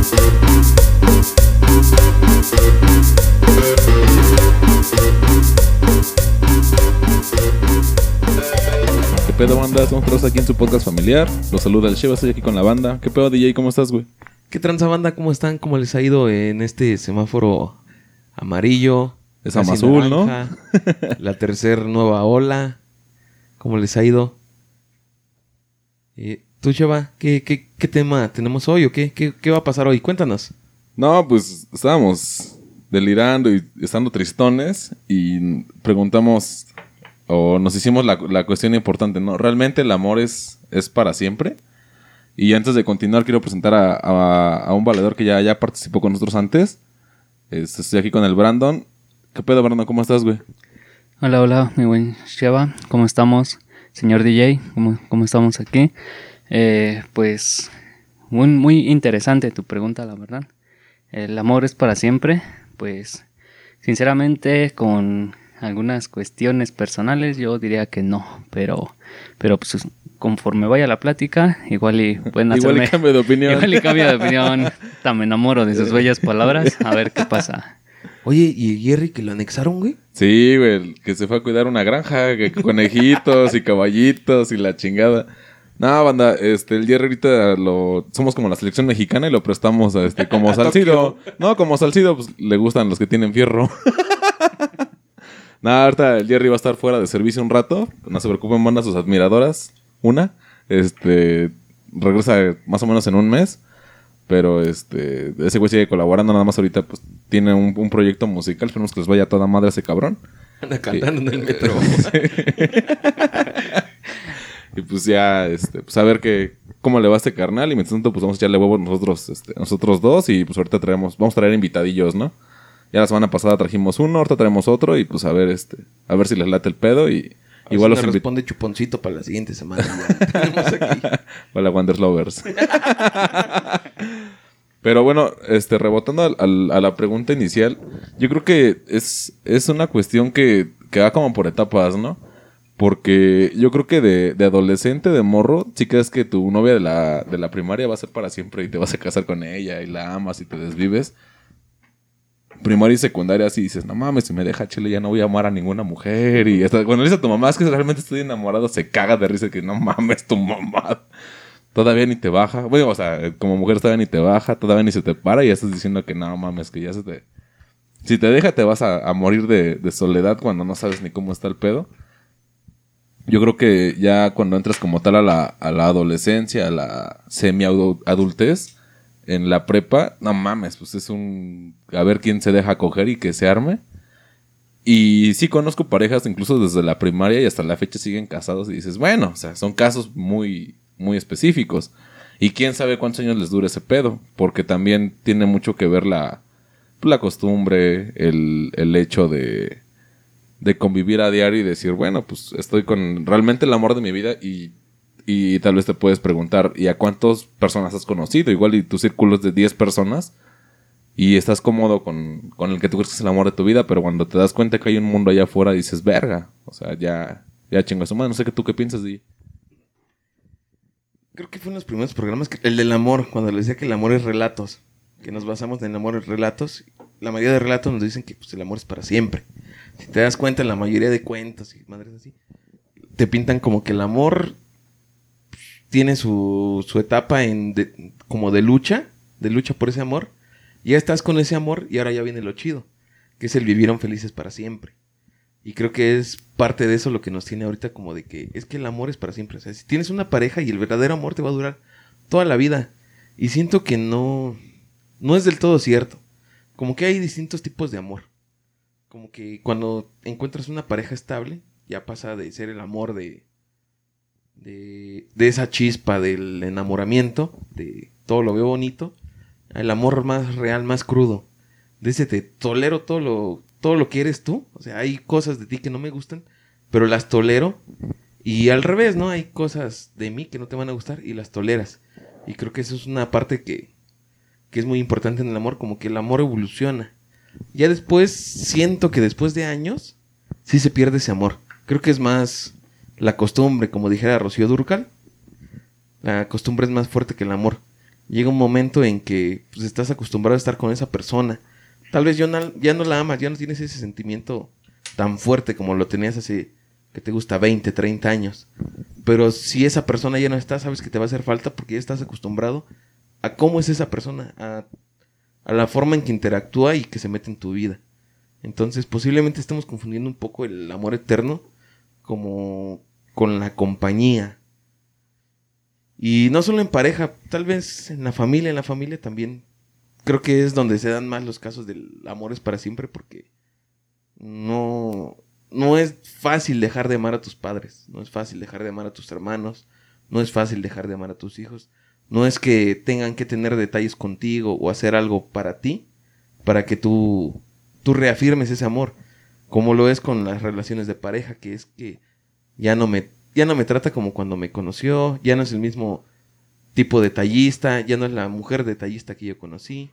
¿Qué pedo, banda? Estamos todos aquí en su podcast familiar. Los saluda el Sheva, estoy aquí con la banda. ¿Qué pedo, DJ? ¿Cómo estás, güey? ¿Qué tranza banda? ¿Cómo están? ¿Cómo les ha ido en este semáforo amarillo? Es azul, ¿no? La tercera nueva ola. ¿Cómo les ha ido? Eh, Tú, Cheva, ¿qué, qué, qué tema tenemos hoy o qué, qué, qué va a pasar hoy? Cuéntanos. No, pues estábamos delirando y estando tristones y preguntamos o nos hicimos la, la cuestión importante, ¿no? ¿Realmente el amor es, es para siempre? Y antes de continuar, quiero presentar a, a- a un valedor que ya, ya participó con nosotros antes. Este, estoy aquí con el Brandon. ¿Qué pedo, Brandon? ¿Cómo estás, güey? Hola, hola, mi buen Sheva, ¿cómo estamos? Señor DJ, ¿cómo, cómo estamos aquí? Eh, pues muy, muy interesante tu pregunta, la verdad. ¿El amor es para siempre? Pues sinceramente con algunas cuestiones personales yo diría que no, pero, pero pues conforme vaya la plática, igual y pueden Igual y hacerme... cambio de opinión. Igual y cambio de opinión. Me enamoro de sus bellas palabras. A ver qué pasa. Oye, ¿y el Jerry que lo anexaron, güey? Sí, güey, que se fue a cuidar una granja, que conejitos y caballitos y la chingada. No, banda, este, el Jerry ahorita lo... Somos como la selección mexicana y lo prestamos a este, como Salcido. No, como Salcido, pues le gustan los que tienen fierro. Nada, ahorita el Jerry va a estar fuera de servicio un rato. No se preocupen, manda a sus admiradoras. Una. Este, regresa más o menos en un mes. Pero este, ese güey sigue colaborando, nada más ahorita pues tiene un, un proyecto musical. Esperemos que les vaya a toda madre a ese cabrón. Anda cantando en el metro. Y pues ya, este, pues a ver qué, cómo le va a este carnal. Y mientras tanto, pues vamos a echarle huevo nosotros, este, nosotros dos. Y pues ahorita traemos, vamos a traer invitadillos, ¿no? Ya la semana pasada trajimos uno, ahorita traemos otro. Y pues a ver, este, a ver si les late el pedo. Y igual los nos invitamos. responde chuponcito para la siguiente semana. Para Wanderlovers. Pero bueno, este, rebotando al- al- a la pregunta inicial, yo creo que es, es una cuestión que, que va como por etapas, ¿no? Porque yo creo que de, de adolescente, de morro, sí crees que tu novia de la, de la primaria va a ser para siempre y te vas a casar con ella y la amas y te desvives. Primaria y secundaria así dices, no mames, si me deja chile ya no voy a amar a ninguna mujer. Y hasta cuando le dices a tu mamá es que realmente estoy enamorado, se caga de risa que no mames tu mamá. Todavía ni te baja. Bueno, o sea, como mujer todavía ni te baja, todavía ni se te para y ya estás diciendo que no mames, que ya se te... Si te deja te vas a, a morir de, de soledad cuando no sabes ni cómo está el pedo. Yo creo que ya cuando entras como tal a la, a la adolescencia, a la semi-adultez, en la prepa, no mames, pues es un... A ver quién se deja coger y que se arme. Y sí conozco parejas incluso desde la primaria y hasta la fecha siguen casados y dices, bueno, o sea, son casos muy, muy específicos. Y quién sabe cuántos años les dure ese pedo, porque también tiene mucho que ver la, la costumbre, el, el hecho de, de convivir a diario y decir, bueno, pues estoy con realmente el amor de mi vida y, y tal vez te puedes preguntar, ¿y a cuántas personas has conocido? Igual y tu círculo es de 10 personas y estás cómodo con, con el que tú crees que es el amor de tu vida, pero cuando te das cuenta que hay un mundo allá afuera dices, verga, o sea, ya, ya chingo madre, no sé qué tú qué piensas de Creo que fue en los primeros programas, que- el del amor, cuando les decía que el amor es relatos, que nos basamos en el amor en relatos. La mayoría de relatos nos dicen que pues, el amor es para siempre. Si te das cuenta, en la mayoría de cuentos y madres así, te pintan como que el amor tiene su, su etapa en de- como de lucha, de lucha por ese amor. Ya estás con ese amor y ahora ya viene lo chido, que es el vivieron felices para siempre. Y creo que es parte de eso lo que nos tiene ahorita como de que es que el amor es para siempre. O sea, si tienes una pareja y el verdadero amor te va a durar toda la vida. Y siento que no, no es del todo cierto. Como que hay distintos tipos de amor. Como que cuando encuentras una pareja estable, ya pasa de ser el amor de, de, de esa chispa del enamoramiento, de todo lo veo bonito, al amor más real, más crudo. De tolero todo lo, todo lo que eres tú. O sea, hay cosas de ti que no me gustan, pero las tolero. Y al revés, ¿no? Hay cosas de mí que no te van a gustar y las toleras. Y creo que eso es una parte que, que es muy importante en el amor, como que el amor evoluciona. Ya después, siento que después de años, sí se pierde ese amor. Creo que es más la costumbre, como dijera Rocío Durcal. La costumbre es más fuerte que el amor. llega un momento en que pues, estás acostumbrado a estar con esa persona. Tal vez ya no, ya no la amas, ya no tienes ese sentimiento tan fuerte como lo tenías hace, que te gusta, 20, 30 años. Pero si esa persona ya no está, sabes que te va a hacer falta porque ya estás acostumbrado a cómo es esa persona, a, a la forma en que interactúa y que se mete en tu vida. Entonces posiblemente estemos confundiendo un poco el amor eterno como con la compañía. Y no solo en pareja, tal vez en la familia, en la familia también. Creo que es donde se dan más los casos del amor es para siempre porque no, no es fácil dejar de amar a tus padres, no es fácil dejar de amar a tus hermanos, no es fácil dejar de amar a tus hijos. No es que tengan que tener detalles contigo o hacer algo para ti para que tú, tú reafirmes ese amor, como lo es con las relaciones de pareja, que es que ya no me, ya no me trata como cuando me conoció, ya no es el mismo tipo detallista, ya no es la mujer detallista que yo conocí.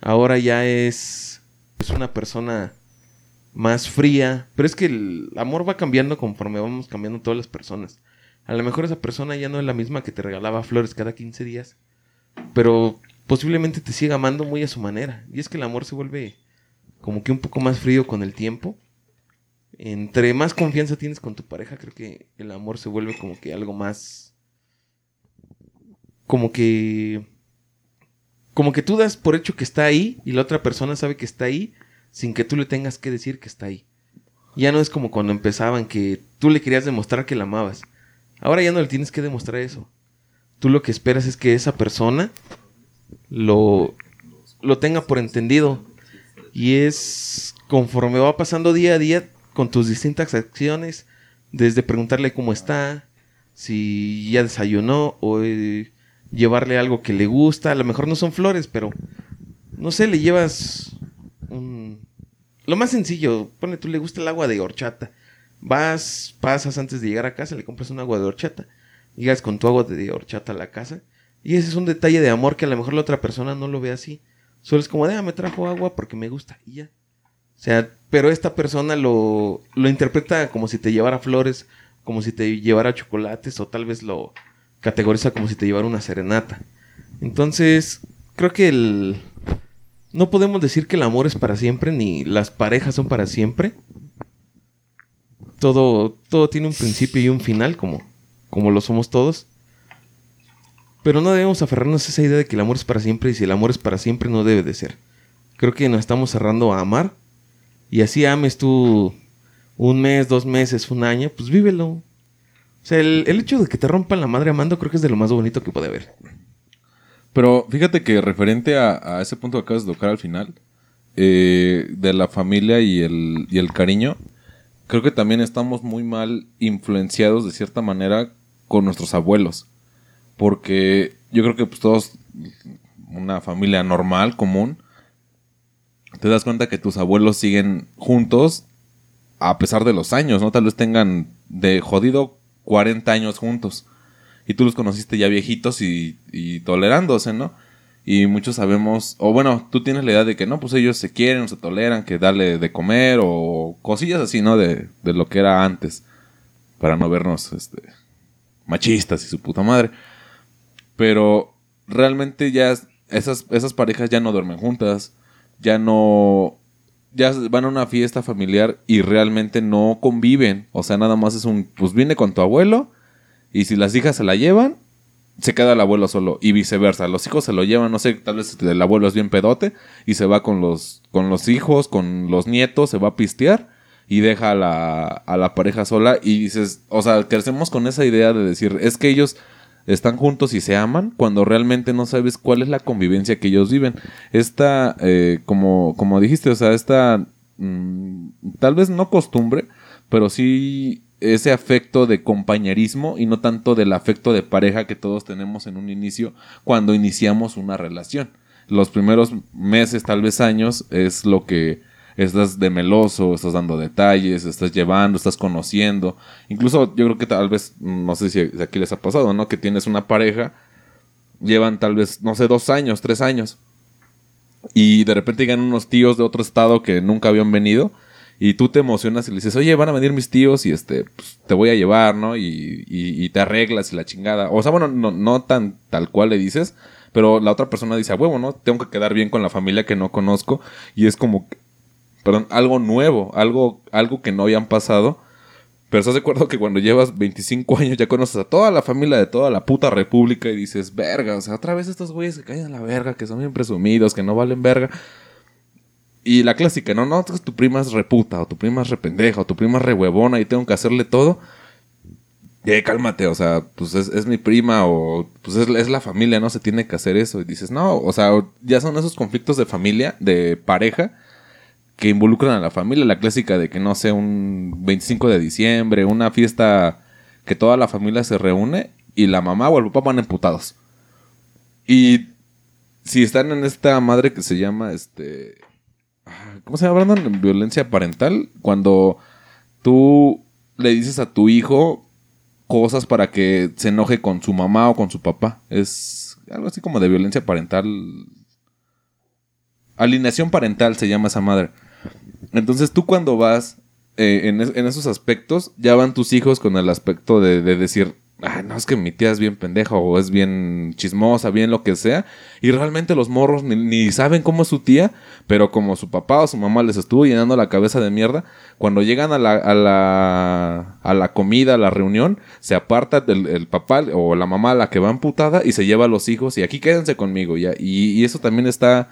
Ahora ya es, es una persona más fría, pero es que el amor va cambiando conforme vamos cambiando todas las personas. A lo mejor esa persona ya no es la misma que te regalaba flores cada 15 días, pero posiblemente te siga amando muy a su manera. Y es que el amor se vuelve como que un poco más frío con el tiempo. Entre más confianza tienes con tu pareja, creo que el amor se vuelve como que algo más... Como que... Como que tú das por hecho que está ahí y la otra persona sabe que está ahí sin que tú le tengas que decir que está ahí. Ya no es como cuando empezaban que tú le querías demostrar que la amabas. Ahora ya no le tienes que demostrar eso. Tú lo que esperas es que esa persona lo, lo tenga por entendido. Y es conforme va pasando día a día con tus distintas acciones, desde preguntarle cómo está, si ya desayunó o eh, llevarle algo que le gusta. A lo mejor no son flores, pero no sé, le llevas un... Lo más sencillo, pone tú le gusta el agua de horchata Vas, pasas antes de llegar a casa, le compras un agua de horchata. Llegas con tu agua de horchata a la casa. Y ese es un detalle de amor que a lo mejor la otra persona no lo ve así. Solo es como, ah, me trajo agua porque me gusta. Y ya. O sea, pero esta persona lo, lo interpreta como si te llevara flores, como si te llevara chocolates, o tal vez lo categoriza como si te llevara una serenata. Entonces, creo que el... No podemos decir que el amor es para siempre, ni las parejas son para siempre todo, todo tiene un principio y un final, como, como lo somos todos. Pero no debemos aferrarnos a esa idea de que el amor es para siempre y si el amor es para siempre no debe de ser. Creo que nos estamos cerrando a amar y así ames tú un mes, dos meses, un año, pues vívelo. O sea, el, hecho de que te rompan la madre amando creo que es de lo más bonito que puede haber. Pero fíjate que referente a, ese punto que acabas de tocar al final, eh, de la familia y el, y el cariño, creo que también estamos muy mal influenciados de cierta manera con nuestros abuelos. Porque yo creo que pues todos, una familia normal, común, te das cuenta que tus abuelos siguen juntos a pesar de los años, ¿no? Tal vez tengan de jodido 40 años juntos. Y tú los conociste ya viejitos y, y tolerándose, ¿no? Y muchos sabemos, o bueno, tú tienes la idea de que no, pues ellos se quieren, se toleran, que darle de comer o cosillas así, ¿no? De, de lo que era antes, para no vernos este, machistas y su puta madre. Pero realmente ya esas, esas parejas ya no duermen juntas, ya no, ya van a una fiesta familiar y realmente no conviven. O sea, nada más es un, pues viene con tu abuelo y si las hijas se la llevan, se queda el abuelo solo y viceversa. Los hijos se lo llevan, no sé, tal vez el abuelo es bien pedote y se va con los, con los hijos, con los nietos, se va a pistear y deja a la, a la pareja sola y dices, o sea, crecemos con esa idea de decir, es que ellos están juntos y se aman cuando realmente no sabes cuál es la convivencia que ellos viven. Esta, eh, como, como dijiste, o sea, esta, mm, tal vez no costumbre, pero sí ese afecto de compañerismo y no tanto del afecto de pareja que todos tenemos en un inicio cuando iniciamos una relación. Los primeros meses, tal vez años, es lo que estás de meloso, estás dando detalles, estás llevando, estás conociendo. Incluso yo creo que tal vez, no sé si aquí les ha pasado, ¿no? Que tienes una pareja, llevan tal vez, no sé, dos años, tres años. Y de repente llegan unos tíos de otro estado que nunca habían venido y tú te emocionas y le dices, oye, van a venir mis tíos y este, pues, te voy a llevar, ¿no? Y, y, te arreglas y la chingada. O sea, bueno, no, no tan tal cual le dices, Pero la otra persona dice, a huevo, ¿no? Tengo que quedar bien con la familia que no conozco. Y es como, perdón, algo nuevo, algo, algo que no habían pasado. Pero estás de acuerdo que cuando llevas 25 años ya conoces a toda la familia de toda la puta república y dices, verga, o sea, otra vez estos güeyes que caen a la verga, que son bien presumidos, que no valen verga. Y la clásica, no, no, tu prima es reputa, o tu prima es rependeja, o tu prima es rehuevona y tengo que hacerle todo. Eh, cálmate, o sea, pues es, mi prima o pues es, es, la familia, ¿no? Se tiene que hacer eso. Y dices, no, o sea, ya son esos conflictos de familia, de pareja, que involucran a la familia. La clásica de que, no sé, un 25 de diciembre, una fiesta que toda la familia se reúne y la mamá o el papá van emputados. Y si están en esta madre que se llama, este... ¿Cómo se llama, Brandon? Violencia parental. Cuando tú le dices a tu hijo cosas para que se enoje con su mamá o con su papá. Es algo así como de violencia parental. Alineación parental se llama esa madre. Entonces tú cuando vas eh, en, esos aspectos, ya van tus hijos con el aspecto de decir, ah, no, es que mi tía es bien pendeja o es bien chismosa, bien lo que sea. Y realmente los morros ni, saben cómo es su tía, pero como su papá o su mamá les estuvo llenando la cabeza de mierda, cuando llegan a la, a la, a la comida, a la reunión, se aparta el, papá o la mamá la que va amputada y se lleva a los hijos y aquí quédense conmigo ya. y eso también está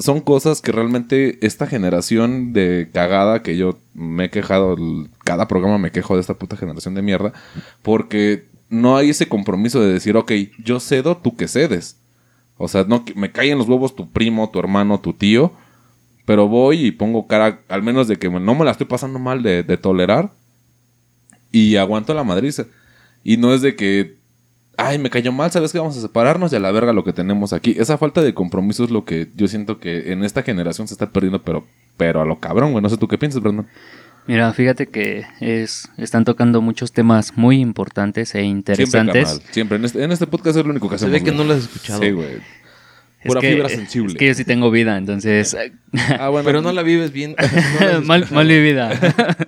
son cosas que realmente esta generación de cagada que yo me he quejado, cada programa me quejo de esta puta generación de mierda, porque no hay ese compromiso de decir, ok, yo cedo, tú que cedes. O sea, no me caen los huevos tu primo, tu hermano, tu tío, pero voy y pongo cara, al menos de que no me la estoy pasando mal de, de tolerar, y aguanto la madriza. Y no es de que ay, me cayó mal, ¿sabes que Vamos a separarnos y a la verga lo que tenemos aquí. Esa falta de compromiso es lo que yo siento que en esta generación se está perdiendo, pero, pero a lo cabrón, güey. No sé tú qué piensas, Brandon. Mira, fíjate que es, están tocando muchos temas muy importantes e interesantes. Siempre, Siempre. En este, en este podcast es lo único que hacemos. Se ve que no lo has escuchado. Sí, güey. Pura fibra sensible. Es que yo sí tengo vida, entonces. Ah, bueno. Pero no la vives bien. mal, mal, vivida.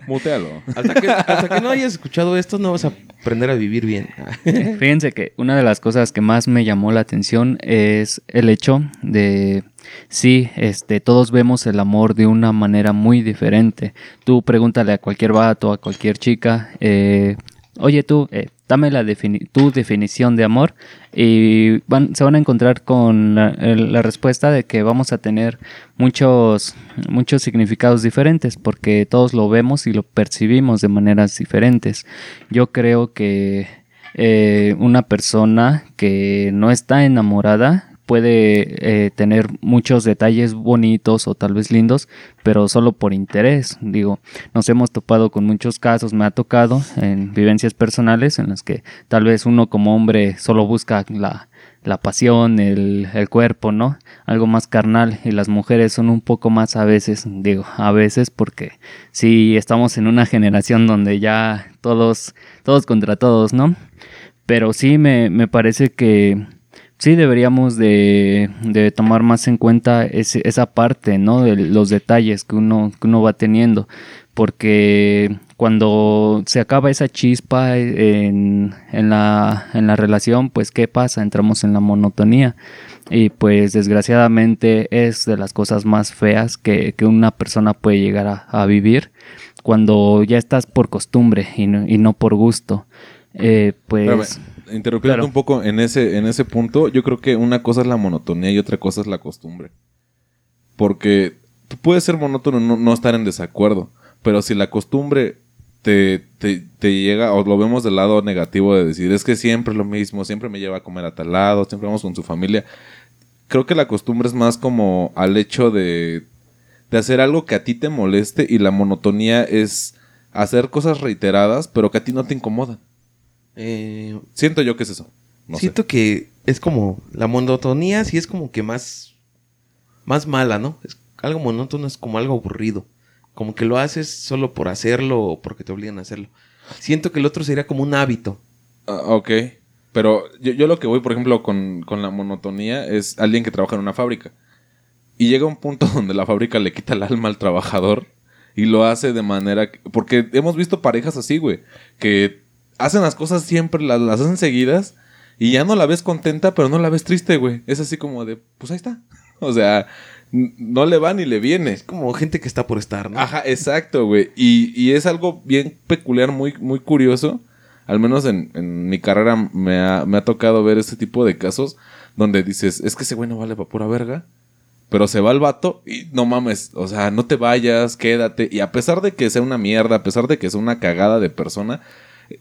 Mutealo. Hasta que, hasta que, no hayas escuchado esto, no vas a aprender a vivir bien. Fíjense que una de las cosas que más me llamó la atención es el hecho de. Sí, este, todos vemos el amor de una manera muy diferente. Tú pregúntale a cualquier vato, a cualquier chica, eh, oye tú, eh, dame la tu definición de amor y se van a encontrar con la, respuesta de que vamos a tener muchos, muchos significados diferentes porque todos lo vemos y lo percibimos de maneras diferentes. Yo creo que eh, una persona que no está enamorada puede eh, tener muchos detalles bonitos o tal vez lindos, pero solo por interés. Digo, nos hemos topado con muchos casos, me ha tocado en vivencias personales en las que tal vez uno como hombre solo busca la, la pasión, el, el, cuerpo, ¿no? Algo más carnal y las mujeres son un poco más a veces, digo, a veces porque si estamos en una generación donde ya todos, todos contra todos, ¿no? Pero sí me, me parece que sí deberíamos de, de, tomar más en cuenta ese, esa parte, ¿no? De los detalles que uno, que uno va teniendo. Porque cuando se acaba esa chispa en, en, la, en la relación, pues ¿qué pasa? Entramos en la monotonía. Y pues desgraciadamente es de las cosas más feas que, que una persona puede llegar a, a, vivir cuando ya estás por costumbre y no, y no por gusto. Eh, pues interrumpiendo un poco en ese, en ese punto, yo creo que una cosa es la monotonía y otra cosa es la costumbre. Porque tú puedes ser monótono y no, estar en desacuerdo, pero si la costumbre te, te, llega, o lo vemos del lado negativo de decir, es que siempre es lo mismo, siempre me lleva a comer a tal lado, siempre vamos con su familia, creo que la costumbre es más como al hecho de, de hacer algo que a ti te moleste y la monotonía es hacer cosas reiteradas, pero que a ti no te incomodan. Eh, Siento yo que es eso. siento que es como la monotonía, sí es como que más, más mala, ¿no? Es algo monótono, es como algo aburrido. Como que lo haces solo por hacerlo o porque te obligan a hacerlo. Siento que el otro sería como un hábito. Ah, ok. Pero yo, lo que voy, por ejemplo, con, con la monotonía es alguien que trabaja en una fábrica. Y llega un punto donde la fábrica le quita el alma al trabajador y lo hace de manera... Porque hemos visto parejas así, güey, que hacen las cosas siempre, las, hacen seguidas. Y ya no la ves contenta, pero no la ves triste, güey. Es así como de, pues ahí está. O sea, no le va ni le viene. Es como gente que está por estar, ¿no? Ajá, exacto, güey. Y, y es algo bien peculiar, muy, muy curioso. Al menos en, en mi carrera me ha, me ha tocado ver este tipo de casos donde dices, es que ese güey no vale para pura verga. Pero se va el vato y no mames, o sea, no te vayas, quédate. Y a pesar de que sea una mierda, a pesar de que sea una cagada de persona,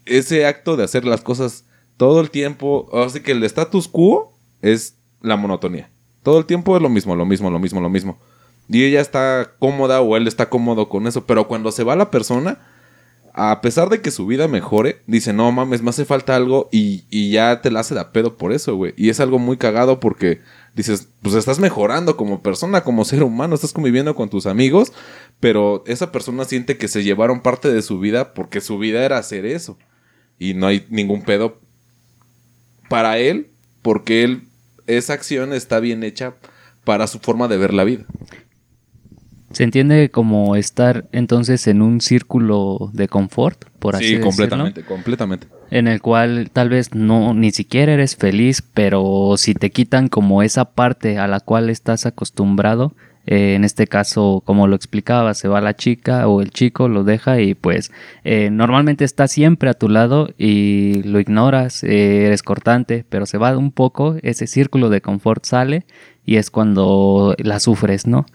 ese acto de hacer las cosas todo el tiempo, así que el status quo es la monotonía. Todo el tiempo es lo mismo, lo mismo, lo mismo, lo mismo. Y ella está cómoda o él está cómodo con eso, pero cuando se va la persona, a pesar de que su vida mejore, dice, no mames, me hace falta algo y, y ya te la hace de pedo por eso, güey. Y es algo muy cagado porque dices, pues estás mejorando como persona, como ser humano, estás conviviendo con tus amigos, pero esa persona siente que se llevaron parte de su vida porque su vida era hacer eso. Y no hay ningún pedo para él, porque él, esa acción está bien hecha para su forma de ver la vida. Se entiende como estar entonces en un círculo de confort, por así sí, decirlo. completamente, completamente. En el cual tal vez no ni siquiera eres feliz, pero si te quitan como esa parte a la cual estás acostumbrado, eh, en este caso, como lo explicaba, se va la chica o el chico, lo deja y pues eh, normalmente está siempre a tu lado y lo ignoras, eh, eres cortante, pero se va un poco, ese círculo de confort sale y es cuando la sufres, ¿no?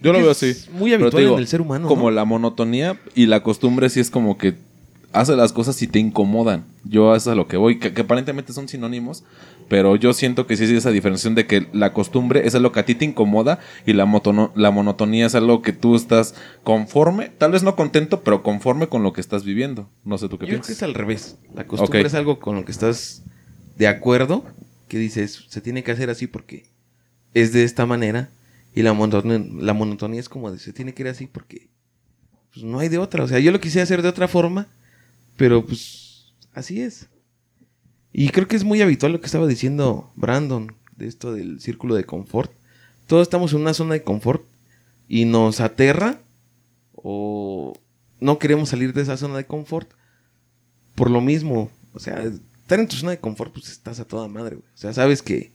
Yo lo Es veo así. muy habitual en el ser humano, Como ¿no? la monotonía y la costumbre sí es como que hace las cosas y te incomodan. Yo eso es a lo que voy, que, que aparentemente son sinónimos, pero yo siento que sí es esa diferenciación de que la costumbre es lo que a ti te incomoda y la, motono- la monotonía es algo que tú estás conforme, tal vez no contento, pero conforme con lo que estás viviendo. No sé tú qué Yo creo que piensas. es al revés. La costumbre es algo con lo que estás de acuerdo, que dices, se tiene que hacer así porque es de esta manera. Y la monotonía, la monotonía es como de, se tiene que ir así porque pues, no hay de otra. O sea, yo lo quisiera hacer de otra forma, pero pues así es. Y creo que es muy habitual lo que estaba diciendo Brandon, de esto del círculo de confort. Todos estamos en una zona de confort y nos aterra o no queremos salir de esa zona de confort por lo mismo. O sea, estar en tu zona de confort, pues estás a toda madre, güey. O sea, sabes que,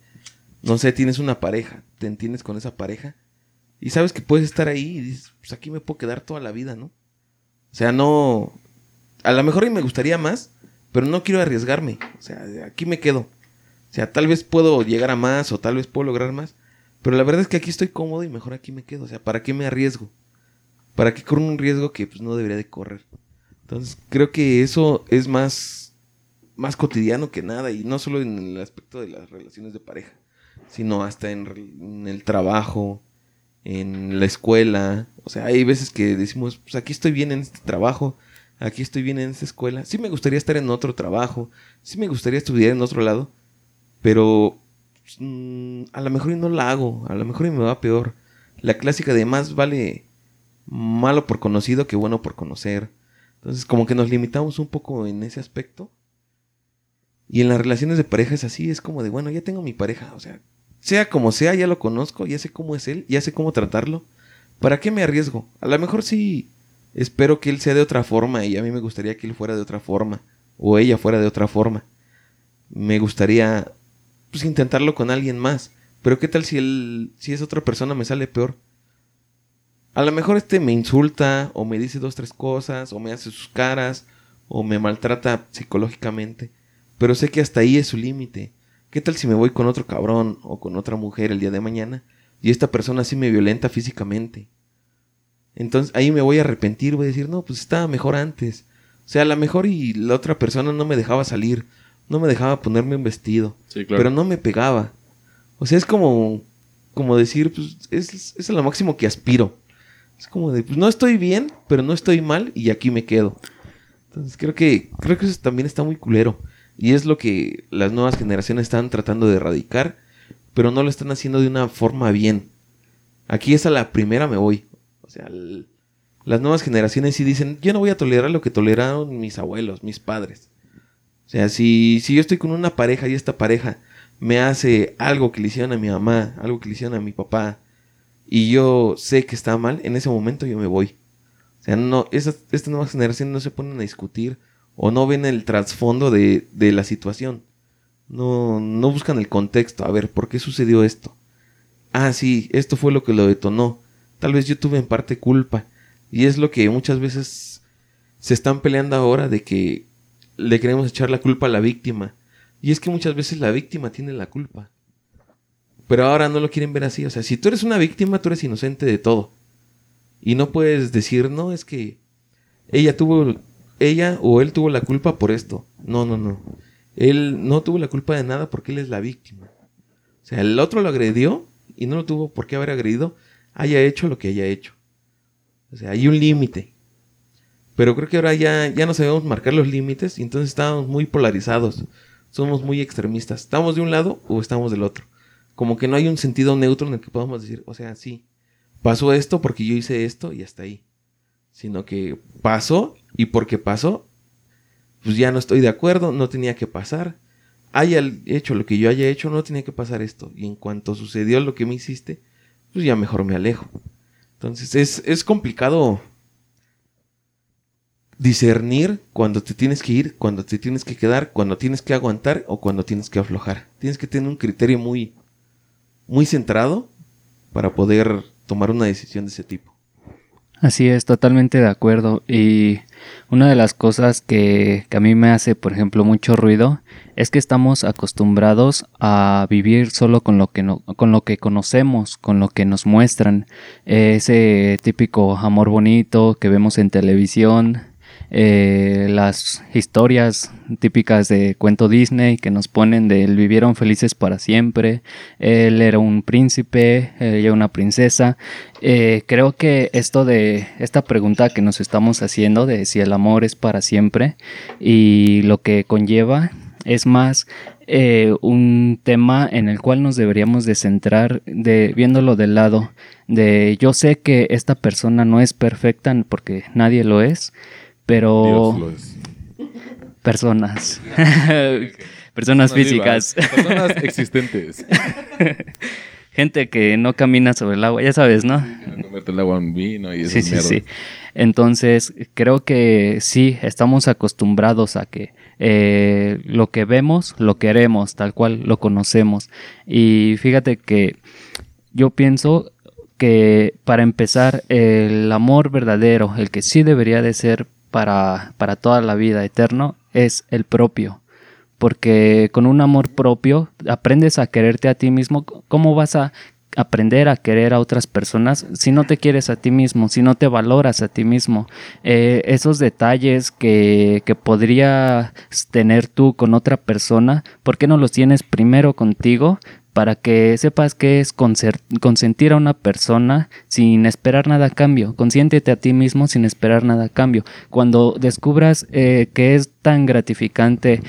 no sé, tienes una pareja, te entiendes con esa pareja y sabes que puedes estar ahí y dices, pues aquí me puedo quedar toda la vida, ¿no? O sea, no. A lo mejor y me gustaría más, pero no quiero arriesgarme. O sea, aquí me quedo. O sea, tal vez puedo llegar a más o tal vez puedo lograr más. Pero la verdad es que aquí estoy cómodo y mejor aquí me quedo. O sea, ¿para qué me arriesgo? ¿Para qué corro un riesgo que pues, no debería de correr? Entonces, creo que eso es más, más cotidiano que nada. Y no solo en el aspecto de las relaciones de pareja, sino hasta en, en el trabajo, en la escuela. O sea, hay veces que decimos, pues aquí estoy bien en este trabajo, aquí estoy bien en esta escuela. Sí me gustaría estar en otro trabajo, sí me gustaría estudiar en otro lado, pero mm, a lo mejor y no la hago, a lo mejor y me va peor. La clásica de más vale malo por conocido que bueno por conocer. Entonces, como que nos limitamos un poco en ese aspecto. Y en las relaciones de pareja es así, es como de, bueno, ya tengo mi pareja, o sea, sea como sea, ya lo conozco, ya sé cómo es él, ya sé cómo tratarlo. ¿Para qué me arriesgo? A lo mejor sí espero que él sea de otra forma y a mí me gustaría que él fuera de otra forma o ella fuera de otra forma. Me gustaría pues intentarlo con alguien más, pero qué tal si él si es otra persona me sale peor? A lo mejor este me insulta o me dice dos tres cosas o me hace sus caras o me maltrata psicológicamente, pero sé que hasta ahí es su límite. ¿Qué tal si me voy con otro cabrón o con otra mujer el día de mañana y esta persona sí me violenta físicamente? Entonces ahí me voy a arrepentir, voy a decir, no, pues estaba mejor antes. O sea, a lo mejor y la otra persona no me dejaba salir, no me dejaba ponerme un vestido, Sí, claro. pero no me pegaba. O sea, es como, como decir, pues es, es a lo máximo que aspiro. Es como de, pues no estoy bien, pero no estoy mal y aquí me quedo. Entonces creo que, creo que eso también está muy culero. Y es lo que las nuevas generaciones están tratando de erradicar, pero no lo están haciendo de una forma bien. Aquí es a la primera me voy. Sea, las nuevas generaciones sí dicen, yo no voy a tolerar lo que toleraron mis abuelos, mis padres. O sea, si, si yo estoy con una pareja y esta pareja me hace algo que le hicieron a mi mamá, algo que le hicieron a mi papá, y yo sé que está mal, en ese momento yo me voy. O sea, no, estas nuevas generaciones no se ponen a discutir o no ven el trasfondo de, de la situación. No, no buscan el contexto. A ver, ¿por qué sucedió esto? Ah, sí, esto fue lo que lo detonó. Tal vez yo tuve en parte culpa. Y es lo que muchas veces se están peleando ahora de que le queremos echar la culpa a la víctima. Y es que muchas veces la víctima tiene la culpa. Pero ahora no lo quieren ver así. O sea, si tú eres una víctima, tú eres inocente de todo. Y no puedes decir, no, es que ella tuvo, ella o él tuvo la culpa por esto. No, no, no. Él no tuvo la culpa de nada porque él es la víctima. O sea, el otro lo agredió y no lo tuvo por qué haber agredido, haya hecho lo que haya hecho. O sea, hay un límite. Pero creo que ahora ya, ya no sabemos marcar los límites y entonces estamos muy polarizados. Somos muy extremistas. ¿Estamos de un lado o estamos del otro? Como que no hay un sentido neutro en el que podamos decir, o sea, sí, pasó esto porque yo hice esto y hasta ahí. Sino que pasó y porque pasó, pues ya no estoy de acuerdo, no tenía que pasar. Haya hecho lo que yo haya hecho, no tenía que pasar esto. Y en cuanto sucedió lo que me hiciste, pues ya mejor me alejo. Entonces es, es complicado discernir cuando te tienes que ir, cuando te tienes que quedar, cuando tienes que aguantar o cuando tienes que aflojar. Tienes que tener un criterio muy, muy centrado para poder tomar una decisión de ese tipo. Así es, totalmente de acuerdo. Y una de las cosas que, a mí me hace, por ejemplo, mucho ruido es que estamos acostumbrados a vivir solo con lo que, no, con lo que conocemos, con lo que nos muestran. Ese típico amor bonito que vemos en televisión, eh, las historias típicas de cuento Disney que nos ponen de él vivieron felices para siempre, él era un príncipe, ella una princesa. Eh, creo que esto de esta pregunta que nos estamos haciendo de si el amor es para siempre y lo que conlleva es más eh, un tema en el cual nos deberíamos de centrar de viéndolo del lado de yo sé que esta persona no es perfecta porque nadie lo es pero personas. personas físicas. Personas existentes. Gente que no camina sobre el agua, ya sabes, ¿no? Convierte el agua en vino y eso sí, sí, sí. Entonces, creo que sí, estamos acostumbrados a que eh, lo que vemos, lo queremos, tal cual lo conocemos. Y fíjate que yo pienso que para empezar, el amor verdadero, el que sí debería de ser para, para toda la vida eterno es el propio. Porque con un amor propio aprendes a quererte a ti mismo. ¿Cómo vas a aprender a querer a otras personas si no te quieres a ti mismo, si no te valoras a ti mismo. Eh, esos detalles que, que podrías tener tú con otra persona, ¿por qué no los tienes primero contigo? Para que sepas que es consentir a una persona sin esperar nada a cambio. Consiéntete a ti mismo sin esperar nada a cambio. Cuando descubras eh, que es tan gratificante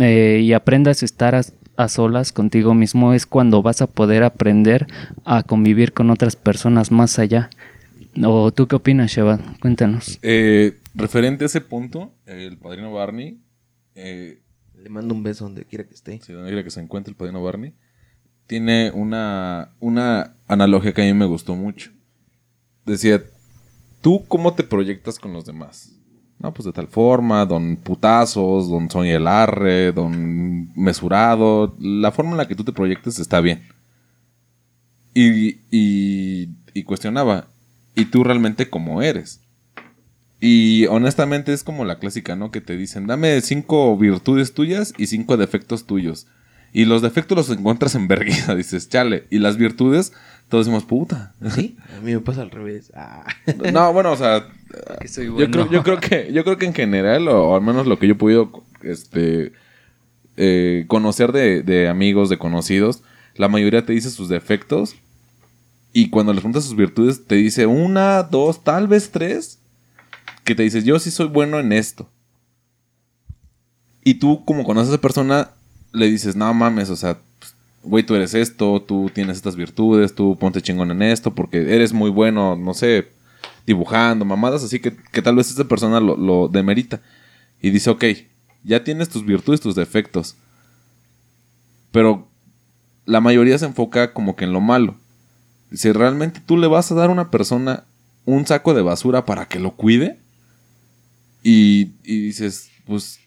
eh, y aprendas a estar a, solas contigo mismo, es cuando vas a poder aprender a convivir con otras personas más allá. ¿O tú qué opinas, Sheva? Cuéntanos. Eh, referente a ese punto, el padrino Barney... Le mando un beso donde quiera que esté. Sí, donde quiera que se encuentre el padrino Barney tiene una, una analogía que a mí me gustó mucho. Decía, ¿tú cómo te proyectas con los demás? No, pues de tal forma, don putazos, don soy el arre, don mesurado. La forma en la que tú te proyectes está bien. Y, y, y cuestionaba, ¿y tú realmente cómo eres? Y honestamente es como la clásica, ¿no? Que te dicen, dame cinco virtudes tuyas y cinco defectos tuyos. Y los defectos los encuentras en vergüenza, dices, chale. Y las virtudes, todos decimos, puta. Sí, a mí me pasa al revés. Ah. No, bueno, o sea, yo, creo, yo, creo, que, yo creo que en general, o, al menos lo que yo he podido este, eh, conocer de, de, amigos, de conocidos, la mayoría te dice sus defectos. Y cuando les preguntas sus virtudes, te dice una, dos, tal vez tres. Que te dices, yo sí soy bueno en esto. Y tú, como conoces a esa persona, le dices, no mames, o sea, güey, tú eres esto, tú tienes estas virtudes, tú ponte chingón en esto, porque eres muy bueno, no sé, dibujando, mamadas, así que, que tal vez esta persona lo, lo demerita. Y dice, ok, ya tienes tus virtudes, tus defectos. Pero la mayoría se enfoca como que en lo malo. Si realmente tú le vas a dar a una persona un saco de basura para que lo cuide. Y, y dices, pues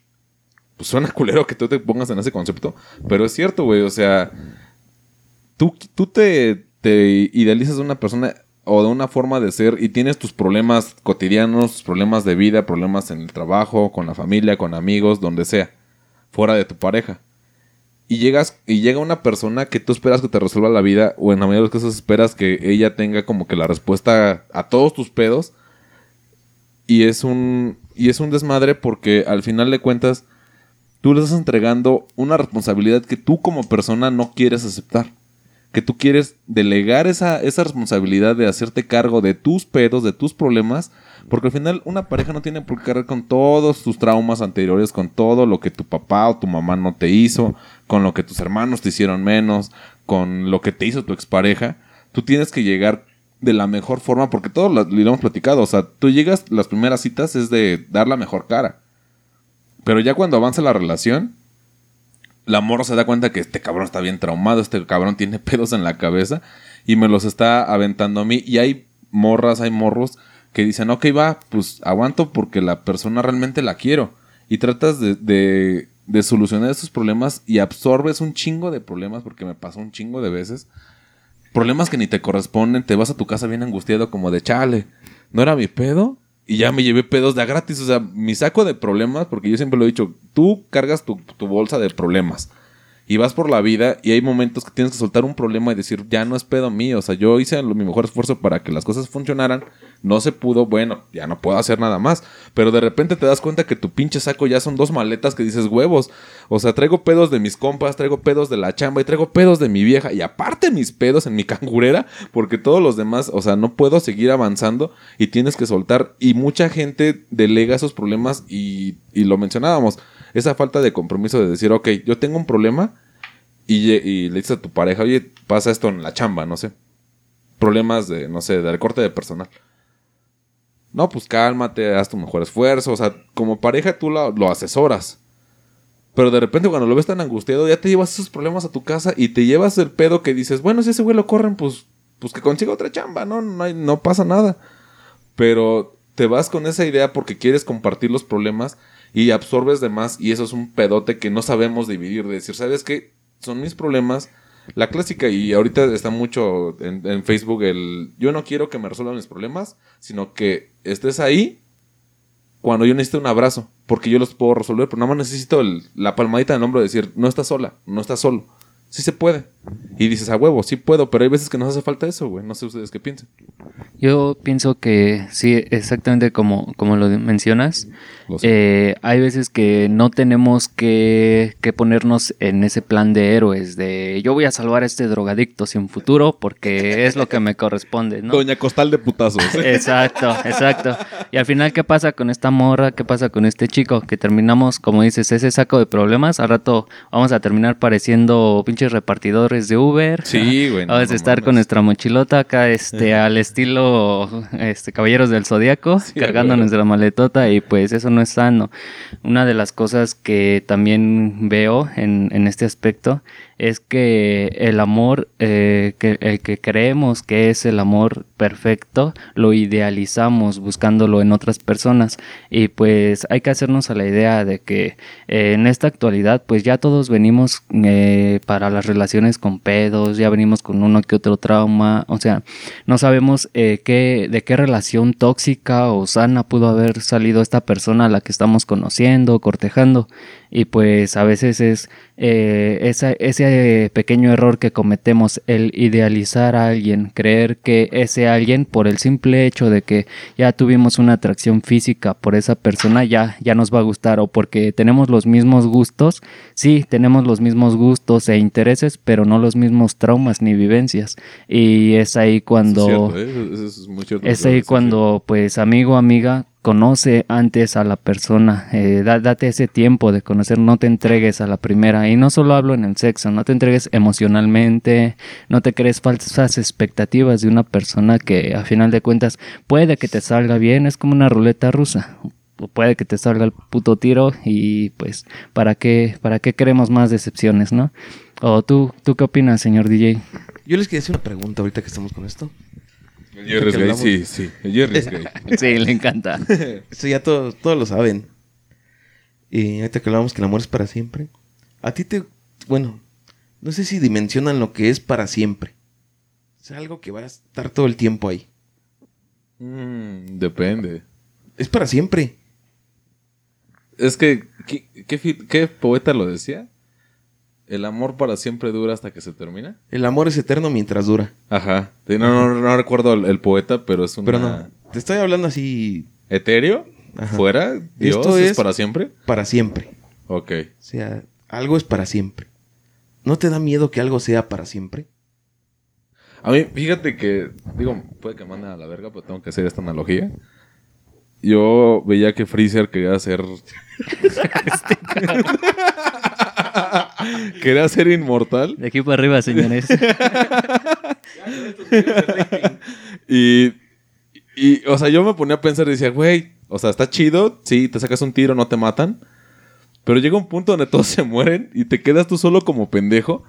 pues suena culero que tú te pongas en ese concepto, pero es cierto, güey, o sea, tú, tú te, idealizas de una persona o de una forma de ser y tienes tus problemas cotidianos, problemas de vida, problemas en el trabajo, con la familia, con amigos, donde sea, fuera de tu pareja. Y llegas y llega una persona que tú esperas que te resuelva la vida o en la mayoría de los casos esperas que ella tenga como que la respuesta a todos tus pedos y es un y es un desmadre porque al final de cuentas tú le estás entregando una responsabilidad que tú como persona no quieres aceptar que tú quieres delegar esa, esa responsabilidad de hacerte cargo de tus pedos, de tus problemas, porque al final una pareja no tiene por qué cargar con todos tus traumas anteriores, con todo lo que tu papá o tu mamá no te hizo, con lo que tus hermanos te hicieron menos, con lo que te hizo tu expareja. Tú tienes que llegar de la mejor forma, porque todo lo, lo hemos platicado, o sea, tú llegas, las primeras citas es de dar la mejor cara. Pero ya cuando avanza la relación, la morra se da cuenta que este cabrón está bien traumado, este cabrón tiene pedos en la cabeza y me los está aventando a mí. Y hay morras, hay morros que dicen, ok, va, pues aguanto porque la persona realmente la quiero. Y tratas de, de, de solucionar esos problemas y absorbes un chingo de problemas, porque me pasó un chingo de veces. Problemas que ni te corresponden, te vas a tu casa bien angustiado como de chale, ¿no era mi pedo? Y ya me llevé pedos de a gratis. O sea, mi saco de problemas, porque yo siempre lo he dicho, tú cargas tu, tu bolsa de problemas. Y vas por la vida y hay momentos que tienes que soltar un problema y decir, ya no es pedo mío. O sea, yo hice mi mejor esfuerzo para que las cosas funcionaran. No se pudo, bueno, ya no puedo hacer nada más. Pero de repente te das cuenta que tu pinche saco ya son dos maletas que dices huevos. O sea, traigo pedos de mis compas, traigo pedos de la chamba y traigo pedos de mi vieja. Y aparte mis pedos en mi cangurera, porque todos los demás, o sea, no puedo seguir avanzando y tienes que soltar. Y mucha gente delega esos problemas y, y lo mencionábamos. Esa falta de compromiso de decir, ok, yo tengo un problema y, le dices a tu pareja, oye, pasa esto en la chamba, no sé. Problemas de, no sé, de recorte de personal. No, pues cálmate, haz tu mejor esfuerzo. O sea, como pareja tú lo, lo asesoras. Pero de repente cuando lo ves tan angustiado, ya te llevas esos problemas a tu casa y te llevas el pedo que dices, bueno, si ese güey lo corren, pues, pues que consiga otra chamba, ¿no? No, hay- no pasa nada. Pero te vas con esa idea porque quieres compartir los problemas y absorbes de más y eso es un pedote que no sabemos dividir. De decir, ¿sabes qué? Son mis problemas. La clásica, y ahorita está mucho en, en Facebook el yo no quiero que me resuelvan mis problemas, sino que estés ahí cuando yo necesito un abrazo, porque yo los puedo resolver, pero nada más necesito el- la palmadita del hombro de decir, no estás sola, no estás solo. Sí se puede. Y dices, a huevo, sí puedo, pero hay veces que nos hace falta eso, güey. No sé ustedes qué piensan. Yo pienso que sí, exactamente como, como lo mencionas. Lo. Eh, hay veces que no tenemos que, que ponernos en ese plan de héroes, de yo voy a salvar a este drogadicto sin futuro porque es lo que me corresponde, ¿no? Doña Costal de putazos. Exacto, exacto. Y al final, ¿qué pasa con esta morra? ¿Qué pasa con este chico? Que terminamos, como dices, ese saco de problemas. Al rato vamos a terminar pareciendo pinches repartidores de Uber. Sí, güey. no, Vamos no a estar con nuestra mochilota acá, este, al estilo este, Caballeros del Zodíaco, Sí, cargando güey. nuestra maletota y pues eso no es sano. Una de las cosas que también veo en, en este aspecto es que el amor, eh, que, el que creemos que es el amor perfecto, lo idealizamos buscándolo en otras personas. Y pues hay que hacernos a la idea de que eh, en esta actualidad pues ya todos venimos eh, para las relaciones con pedos, ya venimos con uno que otro trauma, o sea, no sabemos qué, de qué relación tóxica o sana pudo haber salido esta persona a la que estamos conociendo, cortejando y pues a veces es eh, esa- ese pequeño error que cometemos, el idealizar a alguien, creer que ese alguien por el simple hecho de que ya tuvimos una atracción física por esa persona ya, ya nos va a gustar o porque tenemos los mismos gustos, sí, tenemos los mismos gustos e intereses, pero no los mismos traumas ni vivencias y es ahí cuando... Eso es cierto, ¿eh? Eso es muy cierto. Es ahí cuando, pues, amigo, amiga, conoce antes a la persona, eh, da- date ese tiempo de conocer, no te entregues a la primera. Y no solo hablo en el sexo, no te entregues emocionalmente, no te crees falsas expectativas de una persona que a final de cuentas puede que te salga bien, es como una ruleta rusa. Puede que te salga el puto tiro y pues, ¿para qué, para qué queremos más decepciones, no? O tú, ¿tú qué opinas, señor DJ? Yo les quería hacer una pregunta ahorita que estamos con esto. El Jerry es gay, sí, sí. El Jerry es gay. Sí, le encanta. Esto ya todos, todos lo saben. eh, ahorita que hablábamos que el amor es para siempre. A ti te, bueno, no sé si dimensionan lo que es para siempre. Es algo que va a estar todo el tiempo ahí. Mm, depende. Es para siempre. Es que, ¿qué, qué poeta lo decía? ¿El amor para siempre dura hasta que se termina? El amor es eterno mientras dura. Ajá. No, no, no recuerdo el, el poeta, pero es una... Pero no, te estoy hablando así ¿Etéreo? Ajá. ¿Fuera? ¿Dios Esto es es- para siempre? para siempre. Ok. O sea, algo es para siempre. ¿No te da miedo que algo sea para siempre? A mí, fíjate que, digo, puede que mande a la verga, pero tengo que hacer esta analogía. Yo veía que Freezer quería ser... quería ser inmortal. De aquí para arriba, señores. Y, y, o sea, yo me ponía a pensar y decía, güey, o sea, está chido, sí, te sacas un tiro, no te matan. Pero llega un punto donde todos se mueren y te quedas tú solo como pendejo.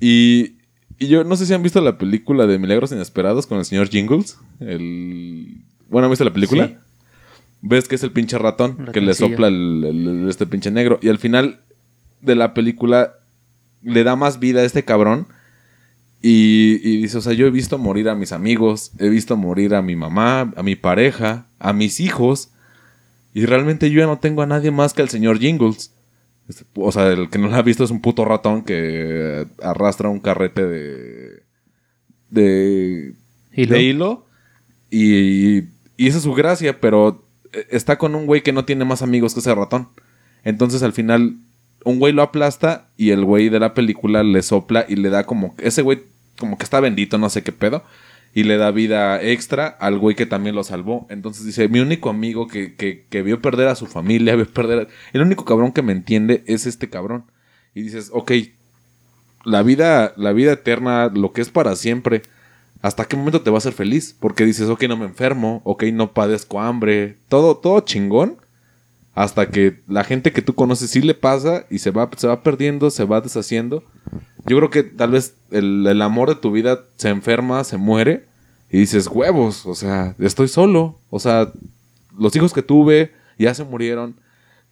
Y, y yo no sé si han visto la película de Milagros Inesperados con el señor Jingles. El... Bueno, ¿han visto la película? Sí. Ves que es el pinche ratón que le sopla el, el- el- este pinche negro. Y al final de la película le da más vida a este cabrón. Y, y dice, o sea, yo he visto morir a mis amigos, he visto morir a mi mamá, a mi pareja, a mis hijos. Y realmente yo ya no tengo a nadie más que al señor Jingles. O sea, el que no lo ha visto es un puto ratón que arrastra un carrete de... de... ¿Hilo? de hilo. Y, y esa es su gracia, pero eh, está con un güey que no tiene más amigos que ese ratón. Entonces al final un güey lo aplasta y el güey de la película le sopla y le da como... Ese güey como que está bendito, no sé qué pedo. Y le da vida extra al güey que también lo salvó. Entonces dice, mi único amigo que, que, que vio perder a su familia, vio perder... a- El único cabrón que me entiende es este cabrón. Y dices, ok, la vida, la vida eterna, lo que es para siempre, ¿hasta qué momento te va a hacer feliz? Porque dices, ok, no me enfermo, ok, no padezco hambre, todo, todo chingón, hasta que la gente que tú conoces sí le pasa y se va, se va perdiendo, se va deshaciendo. Yo creo que tal vez el, amor de tu vida se enferma, se muere, y dices, huevos, o sea, estoy solo, o sea, los hijos que tuve ya se murieron.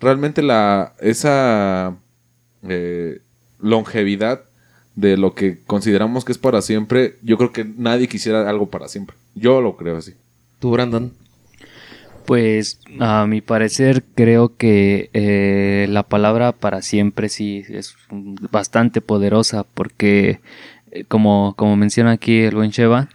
Realmente la, esa eh, longevidad de lo que consideramos que es para siempre, yo creo que nadie quisiera algo para siempre. Yo lo creo así. Tú, Brandon. Pues a mi parecer creo que eh, la palabra para siempre sí es bastante poderosa porque eh, como, como menciona aquí el buen Sheva,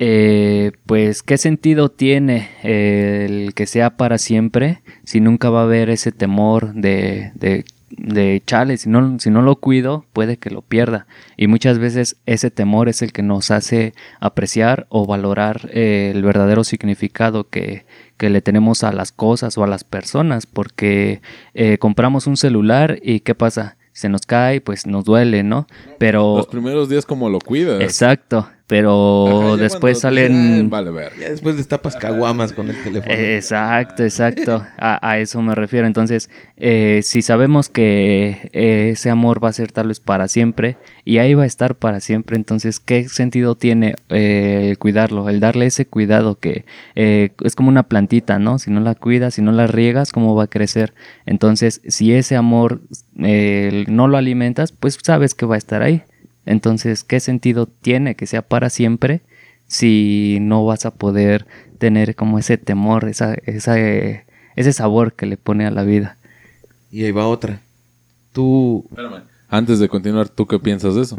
eh, pues qué sentido tiene eh, el que sea para siempre si nunca va a haber ese temor de, de, de chale, si no, si no lo cuido puede que lo pierda y muchas veces ese temor es el que nos hace apreciar o valorar eh, el verdadero significado que, que le tenemos a las cosas o a las personas porque eh, compramos un celular y qué pasa se nos cae pues nos duele no pero Los primeros días como lo cuidas. exacto pero Ajá, después salen Vale, ver. Ya después destapas caguamas con el teléfono. Exacto, exacto. A, a eso me refiero. Entonces, eh, si sabemos que eh, ese amor va a ser tal vez para siempre y ahí va a estar para siempre, entonces, ¿qué sentido tiene eh, el cuidarlo? El darle ese cuidado que eh, es como una plantita, ¿no? Si no la cuidas, si no la riegas, ¿cómo va a crecer? Entonces, si ese amor eh, no lo alimentas, pues sabes que va a estar ahí. Entonces, ¿qué sentido tiene que sea para siempre? si no vas a poder tener como ese temor, esa, esa, eh, ese sabor que le pone a la vida. Y ahí va otra. Tú, Espérame. Antes de continuar, ¿tú qué piensas de eso?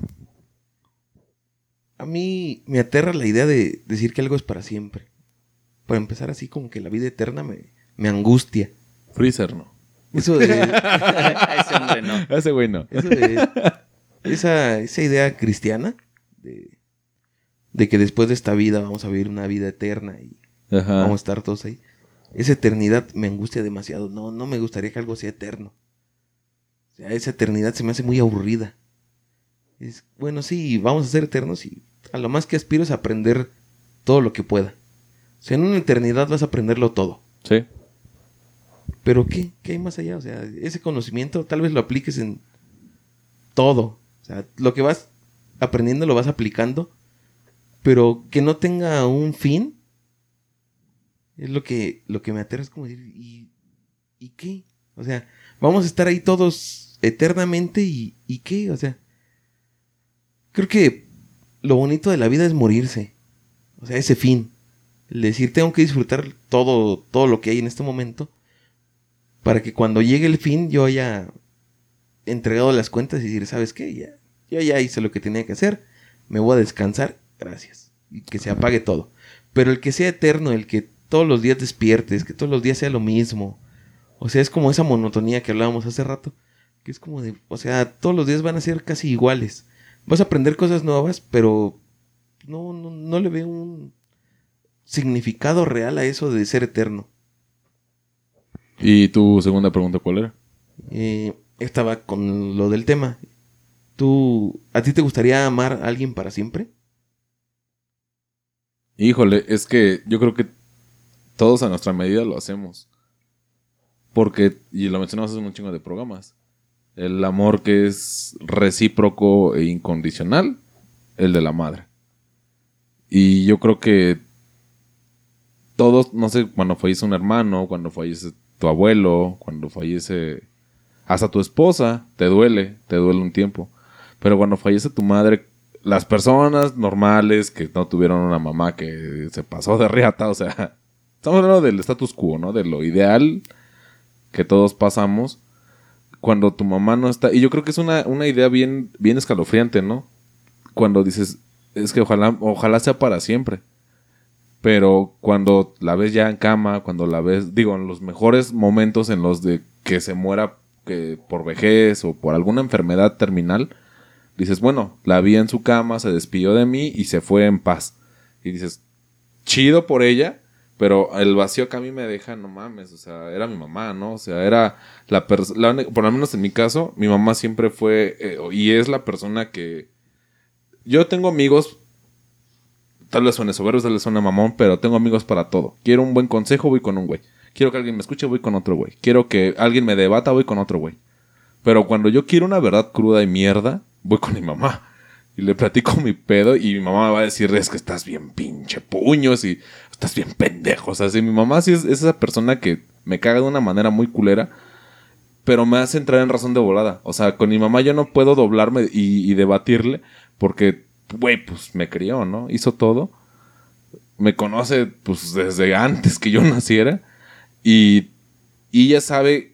a mí me aterra la idea de decir que algo es para siempre. Para empezar así como que la vida eterna me, me angustia. Freezer, no. Eso de, ese hombre no. Ese güey no. eso de- esa, esa idea cristiana de, de que después de esta vida vamos a vivir una vida eterna y Ajá. vamos a estar todos ahí. Esa eternidad me angustia demasiado. No, no me gustaría que algo sea eterno. O sea, esa eternidad se me hace muy aburrida. Es, bueno, sí, vamos a ser eternos y a lo más que aspiro es aprender todo lo que pueda. O sea, en una eternidad vas a aprenderlo todo. Sí. Pero ¿qué? ¿Qué hay más allá? O sea, ese conocimiento tal vez lo apliques en todo. Sea, lo que vas aprendiendo lo vas aplicando, pero que no tenga un fin. Es lo que, lo que me aterra, es como decir, ¿y, ¿y qué? O sea, vamos a estar ahí todos eternamente y, y qué, o sea, creo que lo bonito de la vida es morirse, o sea, ese fin, el decir tengo que disfrutar todo, todo lo que hay en este momento para que cuando llegue el fin yo haya entregado las cuentas y decir, ¿sabes qué? Ya, yo ya hice lo que tenía que hacer, me voy a descansar, gracias, y que se apague todo. Pero el que sea eterno, el que todos los días despiertes, que todos los días sea lo mismo, o sea, es como esa monotonía que hablábamos hace rato, que es como de, o sea, todos los días van a ser casi iguales. Vas a aprender cosas nuevas, pero no, no, no le veo un significado real a eso de ser eterno. ¿Y tu segunda pregunta cuál era? Eh, estaba con lo del tema. ¿Tú, a ti te gustaría amar a alguien para siempre? Híjole, es que yo creo que todos a nuestra medida lo hacemos. Porque, y lo mencionamos en un chingo de programas, el amor que es recíproco e incondicional, el de la madre. Y yo creo que todos, no sé, cuando fallece un hermano, cuando fallece tu abuelo, cuando fallece hasta tu esposa, te duele, te duele un tiempo. Pero cuando fallece tu madre, las personas normales que no tuvieron una mamá que se pasó de riata, o sea, estamos hablando del status quo, ¿no? De lo ideal que todos pasamos cuando tu mamá no está. Y yo creo que es una, una idea bien, bien escalofriante, ¿no? Cuando dices, es que ojalá, ojalá sea para siempre. Pero cuando la ves ya en cama, cuando la ves, digo, en los mejores momentos en los de que se muera que por vejez o por alguna enfermedad terminal, dices, bueno, la vi en su cama, se despidió de mí y se fue en paz. Y dices, chido por ella, pero el vacío que a mí me deja, no mames, o sea, era mi mamá, ¿no? O sea, era la persona, por lo menos en mi caso, mi mamá siempre fue eh, y es la persona que... Yo tengo amigos Tal vez suene soberbio, tal vez suene mamón, pero tengo amigos para todo. Quiero un buen consejo, voy con un güey. Quiero que alguien me escuche, voy con otro güey. Quiero que alguien me debata, voy con otro güey. Pero cuando yo quiero una verdad cruda y mierda, voy con mi mamá. Y le platico mi pedo y mi mamá me va a decir, es que estás bien pinche puños y estás bien pendejo. O sea, si mi mamá sí es, esa persona que me caga de una manera muy culera, pero me hace entrar en razón de volada. O sea, con mi mamá yo no puedo doblarme y debatirle porque güey, pues me crió, ¿no? Hizo todo. Me conoce, pues, desde antes que yo naciera. Y, y ella sabe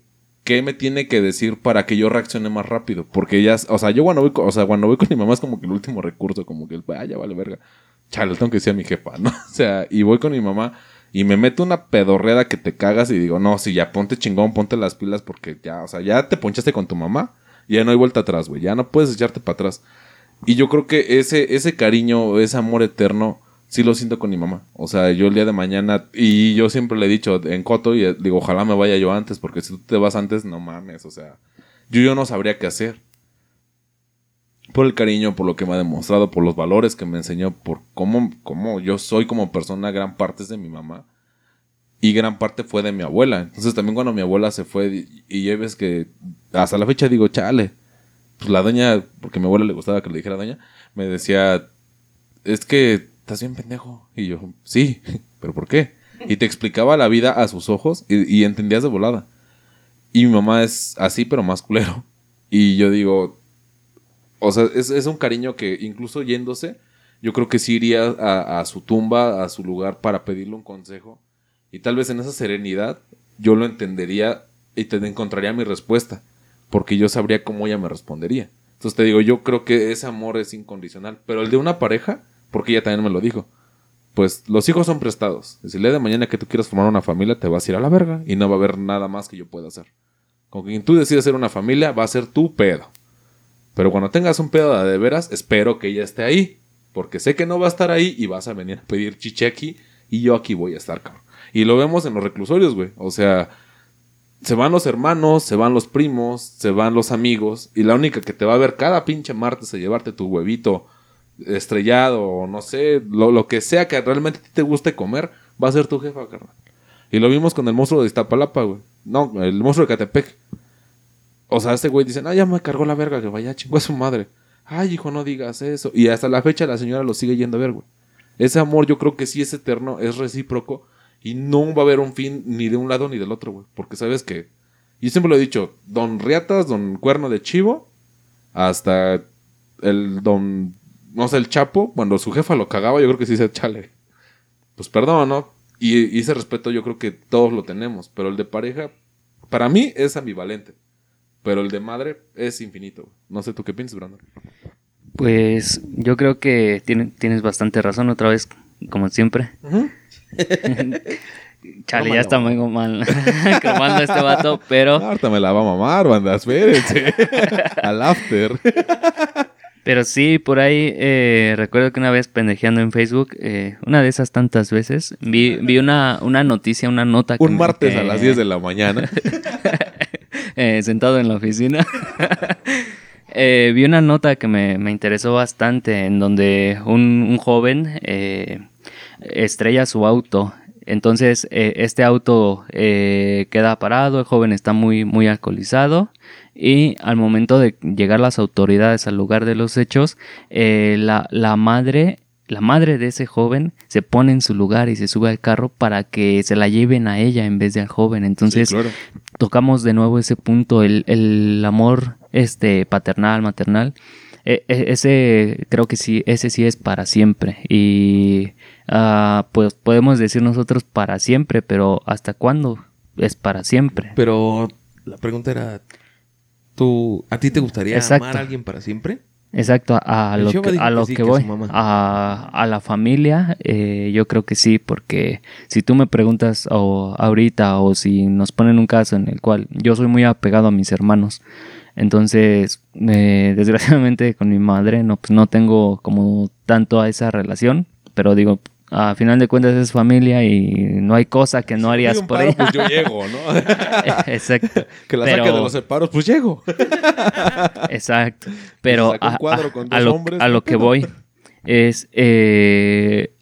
qué me tiene que decir para que yo reaccione más rápido. Porque ella, o sea, yo cuando voy, con, o sea, cuando voy con mi mamá es como que el último recurso, como que, vaya, ya vale verga. Chale, tengo que decir a mi jefa, ¿no? O sea, y voy con mi mamá y me meto una pedorreda que te cagas y digo, no, si ya ponte chingón, ponte las pilas porque ya, o sea, ya te ponchaste con tu mamá. Y ya no hay vuelta atrás, güey. Ya no puedes echarte para atrás. Y yo creo que ese, ese cariño, ese amor eterno, sí lo siento con mi mamá. O sea, yo el día de mañana, y yo siempre le he dicho en Coto, y digo, ojalá me vaya yo antes, porque si tú te vas antes, no mames, o sea, yo, yo no sabría qué hacer. Por el cariño, por lo que me ha demostrado, por los valores que me enseñó, por cómo, cómo yo soy como persona, gran parte es de mi mamá. Y gran parte fue de mi abuela. Entonces también cuando mi abuela se fue, y, ya ves que hasta la fecha digo, chale, pues la doña, porque a mi abuela le gustaba que le dijera doña, me decía, es que estás bien pendejo. Y yo, sí, pero ¿por qué? Y te explicaba la vida a sus ojos y, entendías de volada. Y mi mamá es así, pero más culero. Y yo digo, o sea, es, un cariño que incluso yéndose, yo creo que sí iría a, a, su tumba, a su lugar para pedirle un consejo. Y tal vez en esa serenidad yo lo entendería y te encontraría mi respuesta porque yo sabría cómo ella me respondería. Entonces te digo, yo creo que ese amor es incondicional, pero el de una pareja, porque ella también me lo dijo, pues los hijos son prestados. Si le de mañana que tú quieras formar una familia, te vas a ir a la verga y no va a haber nada más que yo pueda hacer. Con quien tú decides hacer una familia, va a ser tu pedo. Pero cuando tengas un pedo de veras, espero que ella esté ahí. Porque sé que no va a estar ahí y vas a venir a pedir chiche aquí y yo aquí voy a estar, cabrón. Y lo vemos en los reclusorios, güey. O sea, se van los hermanos, se van los primos, se van los amigos, y la única que te va a ver cada pinche martes a llevarte tu huevito estrellado o no sé, lo, que sea que realmente te guste comer, va a ser tu jefa, carnal. Y lo vimos con el monstruo de Iztapalapa, güey. No, el monstruo de Catepec. O sea, este güey dice, ah, ya me cargó la verga, que vaya chingó a su madre. Ay, hijo, no digas eso. Y hasta la fecha la señora lo sigue yendo a ver, güey. Ese amor yo creo que sí es eterno, es recíproco y no va a haber un fin ni de un lado ni del otro, güey. Porque sabes que. Y siempre lo he dicho, don Riatas, don Cuerno de Chivo, hasta el don, no sé, el Chapo, cuando su jefa lo cagaba, yo creo que sí se chale. Pues perdón, ¿no? Y, y ese respeto yo creo que todos lo tenemos, pero el de pareja, para mí es ambivalente. Pero el de madre es infinito. No sé tú qué piensas, Brandon. Pues yo creo que tiene- tienes bastante razón otra vez, como siempre. Chale, ya está muy mal cromando este vato, pero, Ahorita me la va a mamar, banda, espérense. Al after. Pero sí, por ahí eh, recuerdo que una vez pendejeando en Facebook, eh, una de esas tantas veces, vi, vi una, una noticia, una nota. que Un me- martes que- a las 10 de la mañana. eh, sentado en la oficina. Eh, vi una nota que me, me interesó bastante en donde un, un joven eh, estrella su auto. Entonces eh, este auto eh, queda parado, el joven está muy, muy alcoholizado y al momento de llegar las autoridades al lugar de los hechos, eh, la, la madre... La madre de ese joven se pone en su lugar y se sube al carro para que se la lleven a ella en vez de al joven. Entonces, Sí, claro. tocamos de nuevo ese punto, el, el amor este paternal, maternal. E- e- ese creo que sí, ese sí es para siempre. Y ah, pues podemos decir nosotros para siempre, pero ¿hasta cuándo es para siempre? Pero la pregunta era, ¿tú, ¿a ti te gustaría Exacto. amar a alguien para siempre? Exacto, a, lo que, a que lo sí, que voy, a, a la familia, eh, yo creo que sí, porque si tú me preguntas o ahorita o si nos ponen un caso en el cual yo soy muy apegado a mis hermanos, entonces eh, desgraciadamente con mi madre no, pues no tengo como tanto a esa relación, pero digo, a final de cuentas es familia y no hay cosa que no harías un por paro, ella. pues yo llego, ¿no? Exacto. que la Pero- saque de los separos, pues llego. Exacto. Pero a, lo, hombres, a lo que voy es, eh,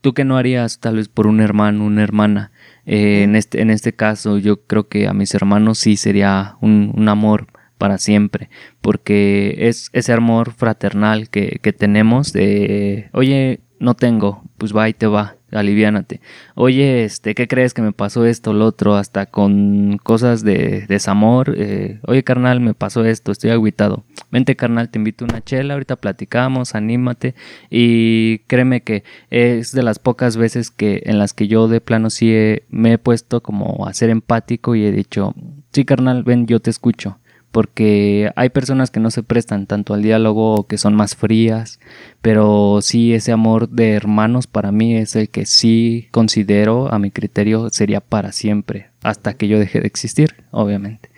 tú que no harías tal vez por un hermano, una hermana. Eh, en, este, en este caso yo creo que a mis hermanos sí sería un, un amor para siempre, porque es ese amor fraternal que, que tenemos de, oye, no tengo, pues va y te va, aliviánate. Oye, este, ¿qué crees que me pasó esto, lo otro? Hasta con cosas de desamor. eh, Oye, carnal, me pasó esto, estoy agüitado. Vente, carnal, te invito a una chela, ahorita platicamos, anímate. Y créeme que es de las pocas veces que en las que yo de plano sí me he puesto como a ser empático y he dicho, sí, carnal, ven, yo te escucho porque hay personas que no se prestan tanto al diálogo o que son más frías, pero sí ese amor de hermanos para mí es el que sí considero a mi criterio sería para siempre, hasta que yo deje de existir, obviamente.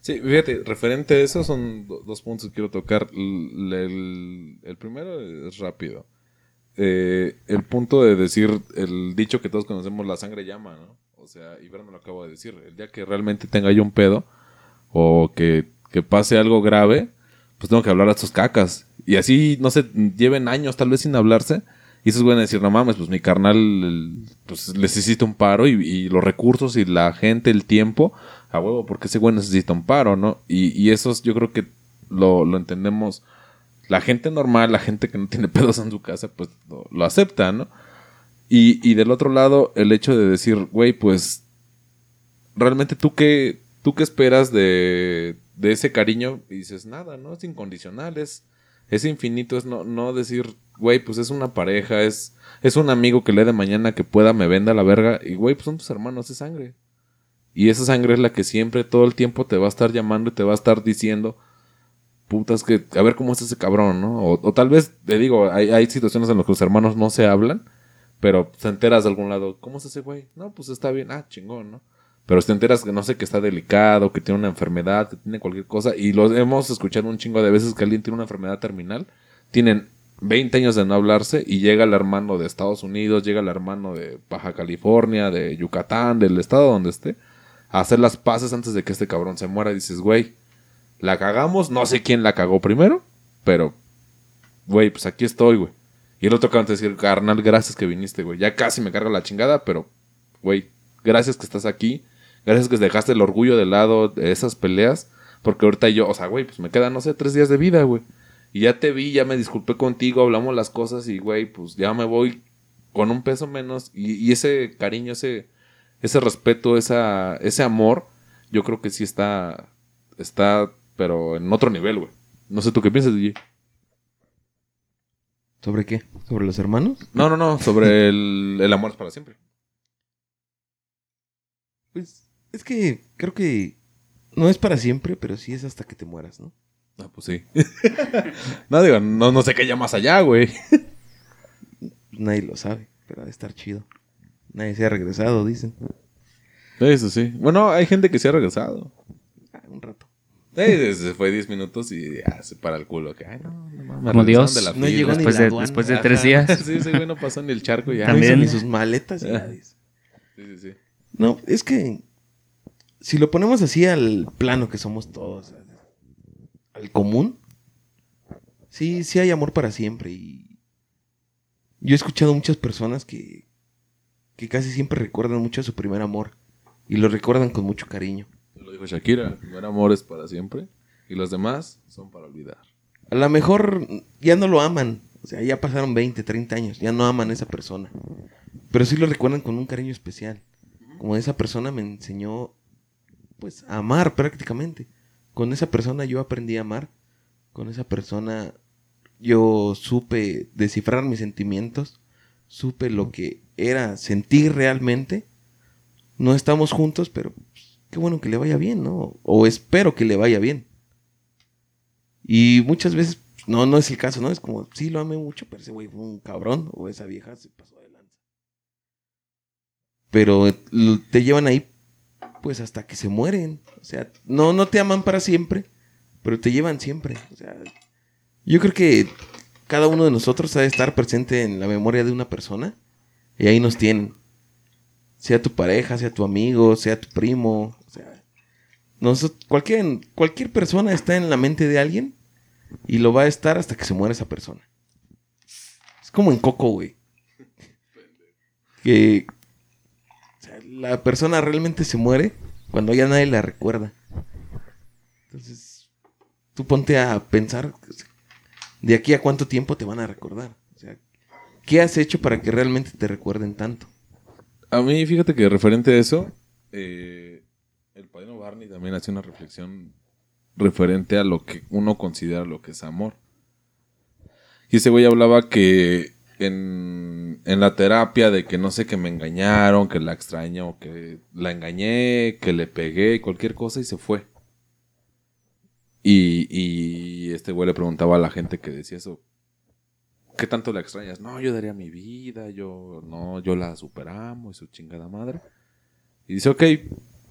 Sí, fíjate, referente a eso son do- dos puntos que quiero tocar. El, primero es rápido. Eh, el punto de decir el dicho que todos conocemos, la sangre llama, ¿no? O sea, y me lo acabo de decir. El día que realmente tenga yo un pedo o que, que pase algo grave, pues tengo que hablar a estos cacas. Y así, no sé, lleven años tal vez sin hablarse. Y esos van a decir, no mames, pues mi carnal pues, necesita un paro y, los recursos y la gente, el tiempo, a huevo, porque ese güey necesita un paro, ¿no? Y, y eso es- yo creo que lo, lo entendemos. La gente normal, la gente que no tiene pedos en su casa, pues lo, lo acepta, ¿no? Y, y del otro lado, el hecho de decir, güey, pues realmente tú qué, tú qué esperas de, de ese cariño y dices, nada, ¿no? Es incondicional, es, es infinito, es no, no decir, güey, pues es una pareja, es, es un amigo que le de mañana que pueda me venda la verga y, güey, pues son tus hermanos, es sangre. Y esa sangre es la que siempre, todo el tiempo te va a estar llamando y te va a estar diciendo, putas, que a ver cómo es ese cabrón, ¿no? O, tal vez, te digo, hay, hay situaciones en las que los hermanos no se hablan, pero te enteras de algún lado, ¿cómo es ese güey? No, pues está bien, ah, chingón, ¿no? Pero si te enteras que no sé, que está delicado, que tiene una enfermedad, que tiene cualquier cosa, y lo hemos escuchado un chingo de veces que alguien tiene una enfermedad terminal, tienen 20 años de no hablarse y llega el hermano de Estados Unidos, llega el hermano de Baja California, de Yucatán, del estado donde esté, a hacer las paces antes de que este cabrón se muera. Y dices, güey, la cagamos, no sé quién la cagó primero, pero, güey, pues aquí estoy, güey. Y el otro cabrón te decir, carnal, gracias que viniste, güey. Ya casi me carga la chingada, pero, güey, gracias que estás aquí. Gracias que dejaste el orgullo de lado de esas peleas. Porque ahorita yo, o sea, güey, pues me quedan, no sé, tres días de vida, güey. Y ya te vi, ya me disculpé contigo, hablamos las cosas y, güey, pues ya me voy con un peso menos. Y, y ese cariño, ese, ese respeto, esa, ese amor, yo creo que sí está, está, pero en otro nivel, güey. No sé tú qué piensas, DJ. ¿Sobre qué? ¿Sobre los hermanos? No, no, no, sobre el, el amor es para siempre. Pues es que creo que no es para siempre, pero sí es hasta que te mueras, ¿no? Ah, pues sí. no, digo, no, no sé qué haya más allá, güey. Nadie lo sabe, pero ha de estar chido. Nadie se ha regresado, dicen. Eso sí. Bueno, hay gente que se ha regresado. Ah, un rato. Se fue 10 minutos y ya se para el culo. Que, ay, no, no Como Dios. de la No llegó ni Después la de, aduana. después de tres días. Sí, ese güey no pasó ni el charco ya. También. No hizo ni sus maletas y nada. Sí, sí, sí. No, es que si lo ponemos así al plano que somos todos, al- común, sí, sí hay amor para siempre. Y yo he escuchado muchas personas que, que casi siempre recuerdan mucho a su primer amor y lo recuerdan con mucho cariño. Lo dijo Shakira. El primer amor es para siempre. Y los demás son para olvidar. A lo mejor ya no lo aman, o sea, ya pasaron 20, 30 años, ya no aman a esa persona, pero sí lo recuerdan con un cariño especial. Como esa persona me enseñó, pues, amar prácticamente. Con esa persona yo aprendí a amar. Con esa persona yo supe descifrar mis sentimientos. Supe lo que era sentir realmente. No estamos juntos, pero pues, qué bueno que le vaya bien, ¿no? O espero que le vaya bien. Y muchas veces, pues, no, no es el caso, ¿no? Es como, sí, lo amé mucho, pero ese güey fue un cabrón. O esa vieja se pasó de lanza. Pero l- te llevan ahí, pues, hasta que se mueren. O sea, no, no te aman para siempre, pero te llevan siempre. O sea, yo creo que cada uno de nosotros ha de estar presente en la memoria de una persona. Y ahí nos tienen. Sea tu pareja, sea tu amigo, sea tu primo. O sea, nosotros, cualquier, cualquier persona está en la mente de alguien y lo va a estar hasta que se muera esa persona. Es como en Coco, güey. Que la persona realmente se muere cuando ya nadie la recuerda. Entonces, tú ponte a pensar de aquí a cuánto tiempo te van a recordar. O sea, ¿qué has hecho para que realmente te recuerden tanto? A mí, fíjate que referente a eso, eh, el padrino Barney también hace una reflexión referente a lo que uno considera lo que es amor. Y ese güey hablaba que en, en la terapia de que no sé, que me engañaron, que la extraño, que la engañé, que le pegué, cualquier cosa y se fue. Y, y este güey le preguntaba a la gente que decía eso, ¿qué tanto la extrañas? No, yo daría mi vida, yo no, yo la superamos y su chingada madre. Y dice, ok,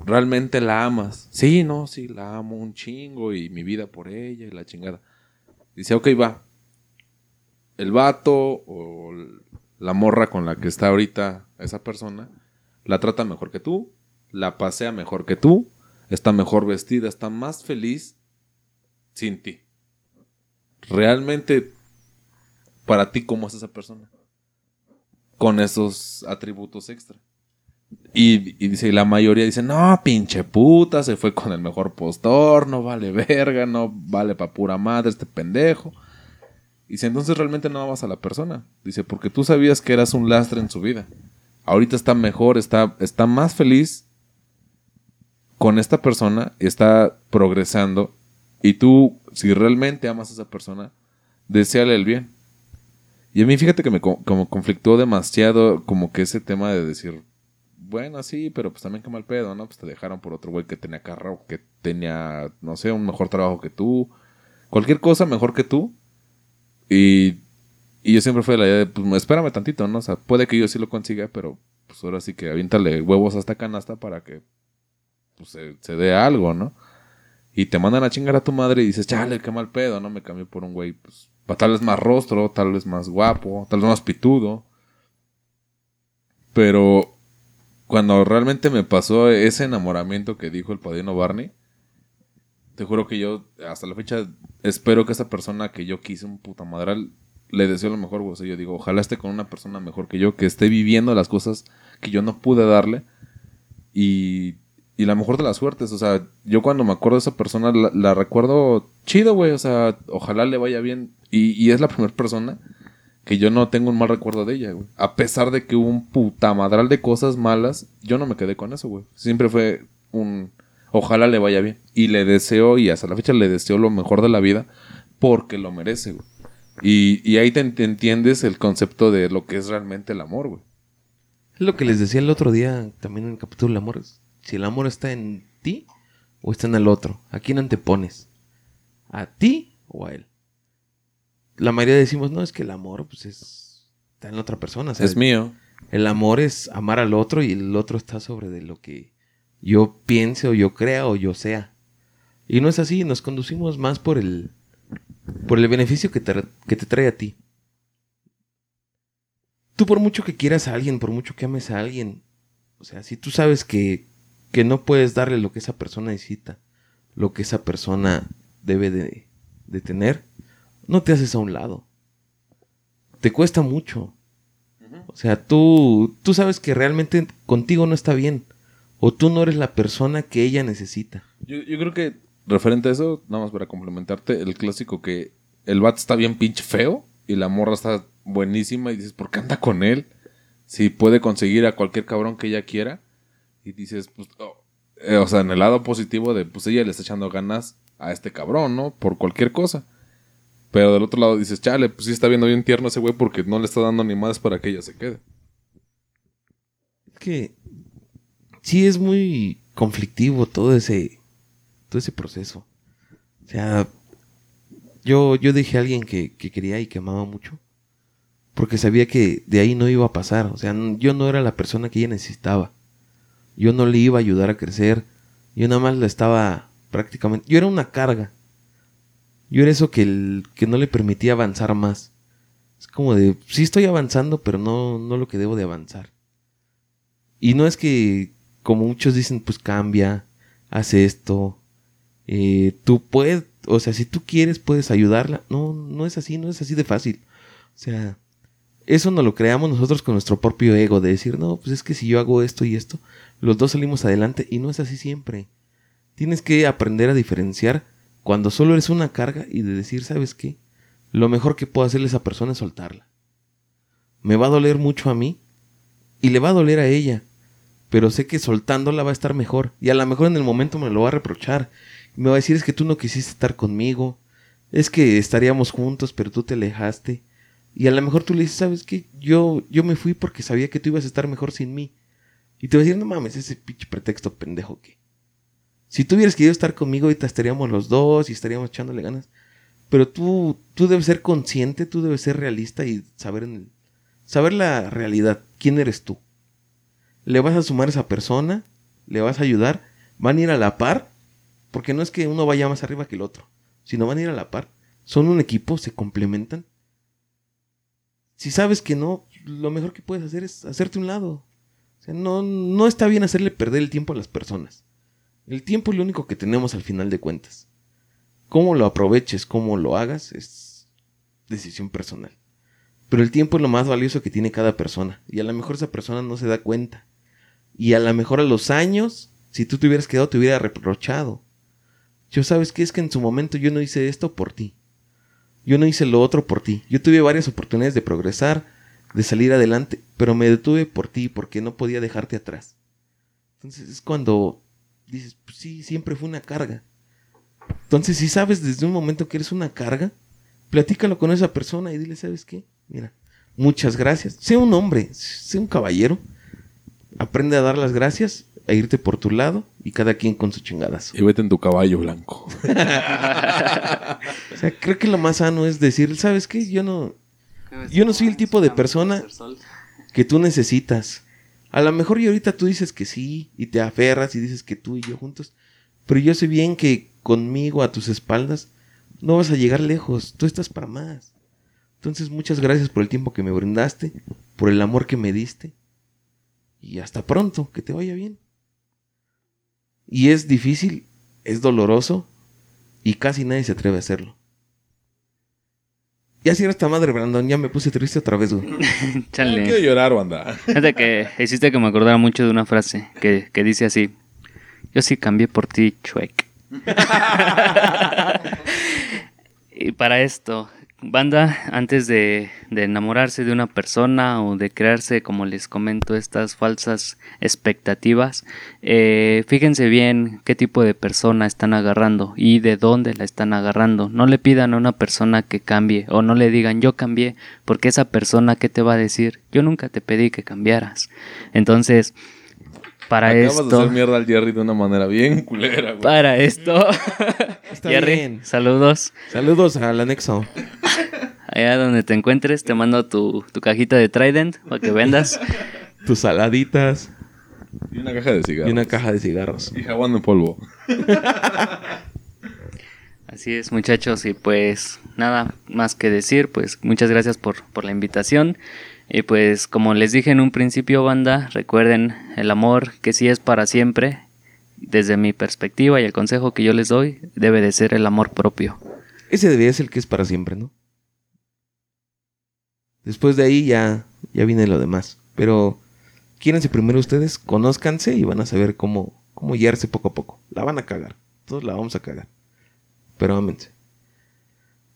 ¿realmente la amas? Sí, no, sí, la amo un chingo y mi vida por ella y la chingada. Dice, ok, va. El vato o la morra con la que está ahorita esa persona la trata mejor que tú, la pasea mejor que tú, está mejor vestida, está más feliz sin ti. Realmente para ti cómo es esa persona. Con esos atributos extra. Y, y dice, y la mayoría dice, no, pinche puta, se fue con el mejor postor, no vale verga, no vale pa' pura madre este pendejo. Dice, entonces realmente no amas a la persona. Dice, porque tú sabías que eras un lastre en su vida. Ahorita está mejor, está, está más feliz con esta persona, está progresando. Y tú, si realmente amas a esa persona, deseale el bien. Y a mí fíjate que me co- como conflictó demasiado como que ese tema de decir, bueno, sí, pero pues también qué mal pedo, ¿no? Pues te dejaron por otro güey que tenía carro, que tenía, no sé, un mejor trabajo que tú. Cualquier cosa mejor que tú. Y, y yo siempre fui de la idea de, pues espérame tantito, ¿no? O sea, puede que yo sí lo consiga, pero pues ahora sí que aviéntale huevos a esta canasta para que pues, se, se dé algo, ¿no? Y te mandan a chingar a tu madre y dices, chale, qué mal pedo, ¿no? Me cambié por un güey, pues, tal vez más rostro, tal vez más guapo, tal vez más pitudo. Pero cuando realmente me pasó ese enamoramiento que dijo el padrino Barney, te juro que yo, hasta la fecha, espero que esa persona que yo quise, un puta madral, le deseo lo mejor, güey. O sea, yo digo, ojalá esté con una persona mejor que yo, que esté viviendo las cosas que yo no pude darle. Y, y la mejor de las suertes, o sea, yo cuando me acuerdo de esa persona, la, recuerdo chido, güey. O sea, ojalá le vaya bien. Y, y es la primera persona que yo no tengo un mal recuerdo de ella, güey. A pesar de que hubo un puta madral de cosas malas, yo no me quedé con eso, güey. Siempre fue un... Ojalá le vaya bien. Y le deseo, y hasta la fecha le deseo lo mejor de la vida porque lo merece, güey. Y, y ahí te, te entiendes el concepto de lo que es realmente el amor, güey. Es lo que les decía el otro día también en el capítulo del amor. Si el amor está en ti o está en el otro, ¿a quién antepones? ¿A ti o a él? La mayoría decimos, no, es que el amor pues es, está en la otra persona. sea, Es mío. El amor es amar al otro y el otro está sobre de lo que yo piense o yo crea o yo sea. Y no es así, nos conducimos más por el, por el beneficio que te, que te trae a ti. Tú por mucho que quieras a alguien, por mucho que ames a alguien, o sea, si tú sabes que, que no puedes darle lo que esa persona necesita, lo que esa persona debe de, de tener, no te haces a un lado. Te cuesta mucho. O sea, tú, tú sabes que realmente contigo no está bien. O tú no eres la persona que ella necesita. Yo, yo creo que, referente a eso, nada más para complementarte, el clásico que el vato está bien pinche feo y la morra está buenísima y dices, ¿por qué anda con él? Si puede conseguir a cualquier cabrón que ella quiera. Y dices, pues, oh, eh, o sea, en el lado positivo de, pues ella le está echando ganas a este cabrón, ¿no? Por cualquier cosa. Pero del otro lado dices, chale, pues sí está viendo bien tierno ese güey porque no le está dando ni más para que ella se quede. Es que sí es muy conflictivo todo ese, todo ese proceso. O sea, yo, yo dije a alguien que, que quería y que amaba mucho. Porque sabía que de ahí no iba a pasar. O sea, yo no era la persona que ella necesitaba. Yo no le iba a ayudar a crecer. Yo nada más la estaba prácticamente... Yo era una carga. Yo era eso que, el- que no le permitía avanzar más. Es como de, sí estoy avanzando, pero no, no lo que debo de avanzar. Y no es que, como muchos dicen, pues cambia, haz esto, eh, tú puedes, o sea, si tú quieres, puedes ayudarla. No, no es así, no es así de fácil. O sea, eso no lo creamos nosotros con nuestro propio ego, de decir, no, pues es que si yo hago esto y esto, los dos salimos adelante, y no es así siempre. Tienes que aprender a diferenciar cuando solo eres una carga y de decir, ¿sabes qué? Lo mejor que puedo hacerle a esa persona es soltarla. Me va a doler mucho a mí y le va a doler a ella, pero sé que soltándola va a estar mejor y a lo mejor en el momento me lo va a reprochar. Me va a decir es que tú no quisiste estar conmigo, es que estaríamos juntos pero tú te alejaste y a lo mejor tú le dices, ¿sabes qué? Yo, yo me fui porque sabía que tú ibas a estar mejor sin mí. Y te va a decir, no mames, ese pinche pretexto pendejo que... Si tú hubieras querido estar conmigo, ahorita estaríamos los dos y estaríamos echándole ganas. Pero tú, tú debes ser consciente, tú debes ser realista y saber, en el- saber la realidad. ¿Quién eres tú? ¿Le vas a sumar a esa persona? ¿Le vas a ayudar? ¿Van a ir a la par? Porque no es que uno vaya más arriba que el otro, sino van a ir a la par. Son un equipo, se complementan. Si sabes que no, lo mejor que puedes hacer es hacerte un lado. O sea, no, no está bien hacerle perder el tiempo a las personas. El tiempo es lo único que tenemos al final de cuentas. Cómo lo aproveches, cómo lo hagas, es decisión personal. Pero el tiempo es lo más valioso que tiene cada persona. Y a lo mejor esa persona no se da cuenta. Y a lo mejor a los años, si tú te hubieras quedado, te hubiera reprochado. Yo sabes que es que en su momento yo no hice esto por ti. Yo no hice lo otro por ti. Yo tuve varias oportunidades de progresar, de salir adelante, pero me detuve por ti porque no podía dejarte atrás. Entonces es cuando dices, pues sí, siempre fue una carga. Entonces, si sabes desde un momento que eres una carga, platícalo con esa persona y dile, ¿sabes qué? Mira, muchas gracias. Sé un hombre, sé un caballero. Aprende a dar las gracias, a irte por tu lado y cada quien con su chingadazo. Y vete en tu caballo blanco. O sea, creo que lo más sano es decir, ¿sabes qué? Yo no, Yo no soy el tipo de persona- que tú necesitas. A lo mejor y ahorita tú dices que sí y te aferras y dices que tú y yo juntos, pero yo sé bien que conmigo a tus espaldas no vas a llegar lejos, tú estás para más. Entonces muchas gracias por el tiempo que me brindaste, por el amor que me diste y hasta pronto, que te vaya bien. Y es difícil, es doloroso y casi nadie se atreve a hacerlo. Ya cierra esta madre, Brandon, ya me puse triste otra vez, güey. No quiero Chale. llorar, banda. Fíjate que hiciste que me acordara mucho de una frase que, que dice así. Yo sí cambié por ti, Chuec. y para esto, banda, antes de, de, enamorarse de una persona o de crearse, como les comento, estas falsas expectativas, eh, fíjense bien qué tipo de persona están agarrando y de dónde la están agarrando. No le pidan a una persona que cambie o no le digan yo cambié, porque esa persona que te va a decir yo nunca te pedí que cambiaras. Entonces, para Acabas esto. de hacer mierda al Jerry de una manera bien culera, güey. Para esto. Está Jerry, bien. saludos. Saludos al anexo. Allá donde te encuentres, te mando tu, tu cajita de Trident para que vendas. Tus saladitas Y una caja de cigarros. y una caja de cigarros. Y jabón en polvo. Así es, muchachos, y pues nada más que decir, pues muchas gracias por, por la invitación. Y pues como les dije en un principio, banda, recuerden el amor que sí es para siempre, desde mi perspectiva y el consejo que yo les doy, debe de ser el amor propio. Ese debería ser el que es para siempre, ¿no? Después de ahí ya, ya viene lo demás. Pero quírense primero ustedes, conózcanse y van a saber cómo, cómo guiarse poco a poco. La van a cagar. Todos la vamos a cagar. Pero ámense.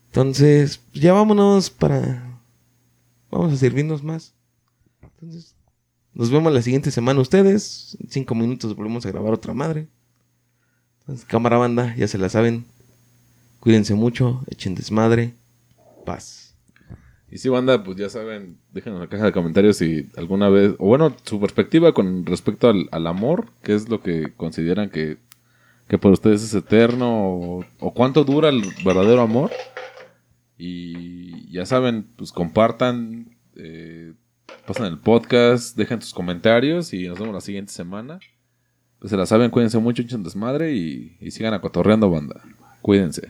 Entonces, ya vámonos para... Vamos a servirnos más. Entonces, nos vemos la siguiente semana ustedes. En cinco minutos volvemos a grabar otra madre. Entonces, cámara banda, ya se la saben. Cuídense mucho, echen desmadre. Paz. Y si banda, pues ya saben, déjenos en la caja de comentarios si alguna vez, o bueno, su perspectiva con respecto al, al amor, qué es lo que consideran que, que por ustedes es eterno, o, o cuánto dura el verdadero amor. Y ya saben, pues compartan, eh, pasen el podcast, dejen sus comentarios y nos vemos la siguiente semana. Pues se la saben, cuídense mucho, echen desmadre y, y sigan acotorreando banda. Cuídense.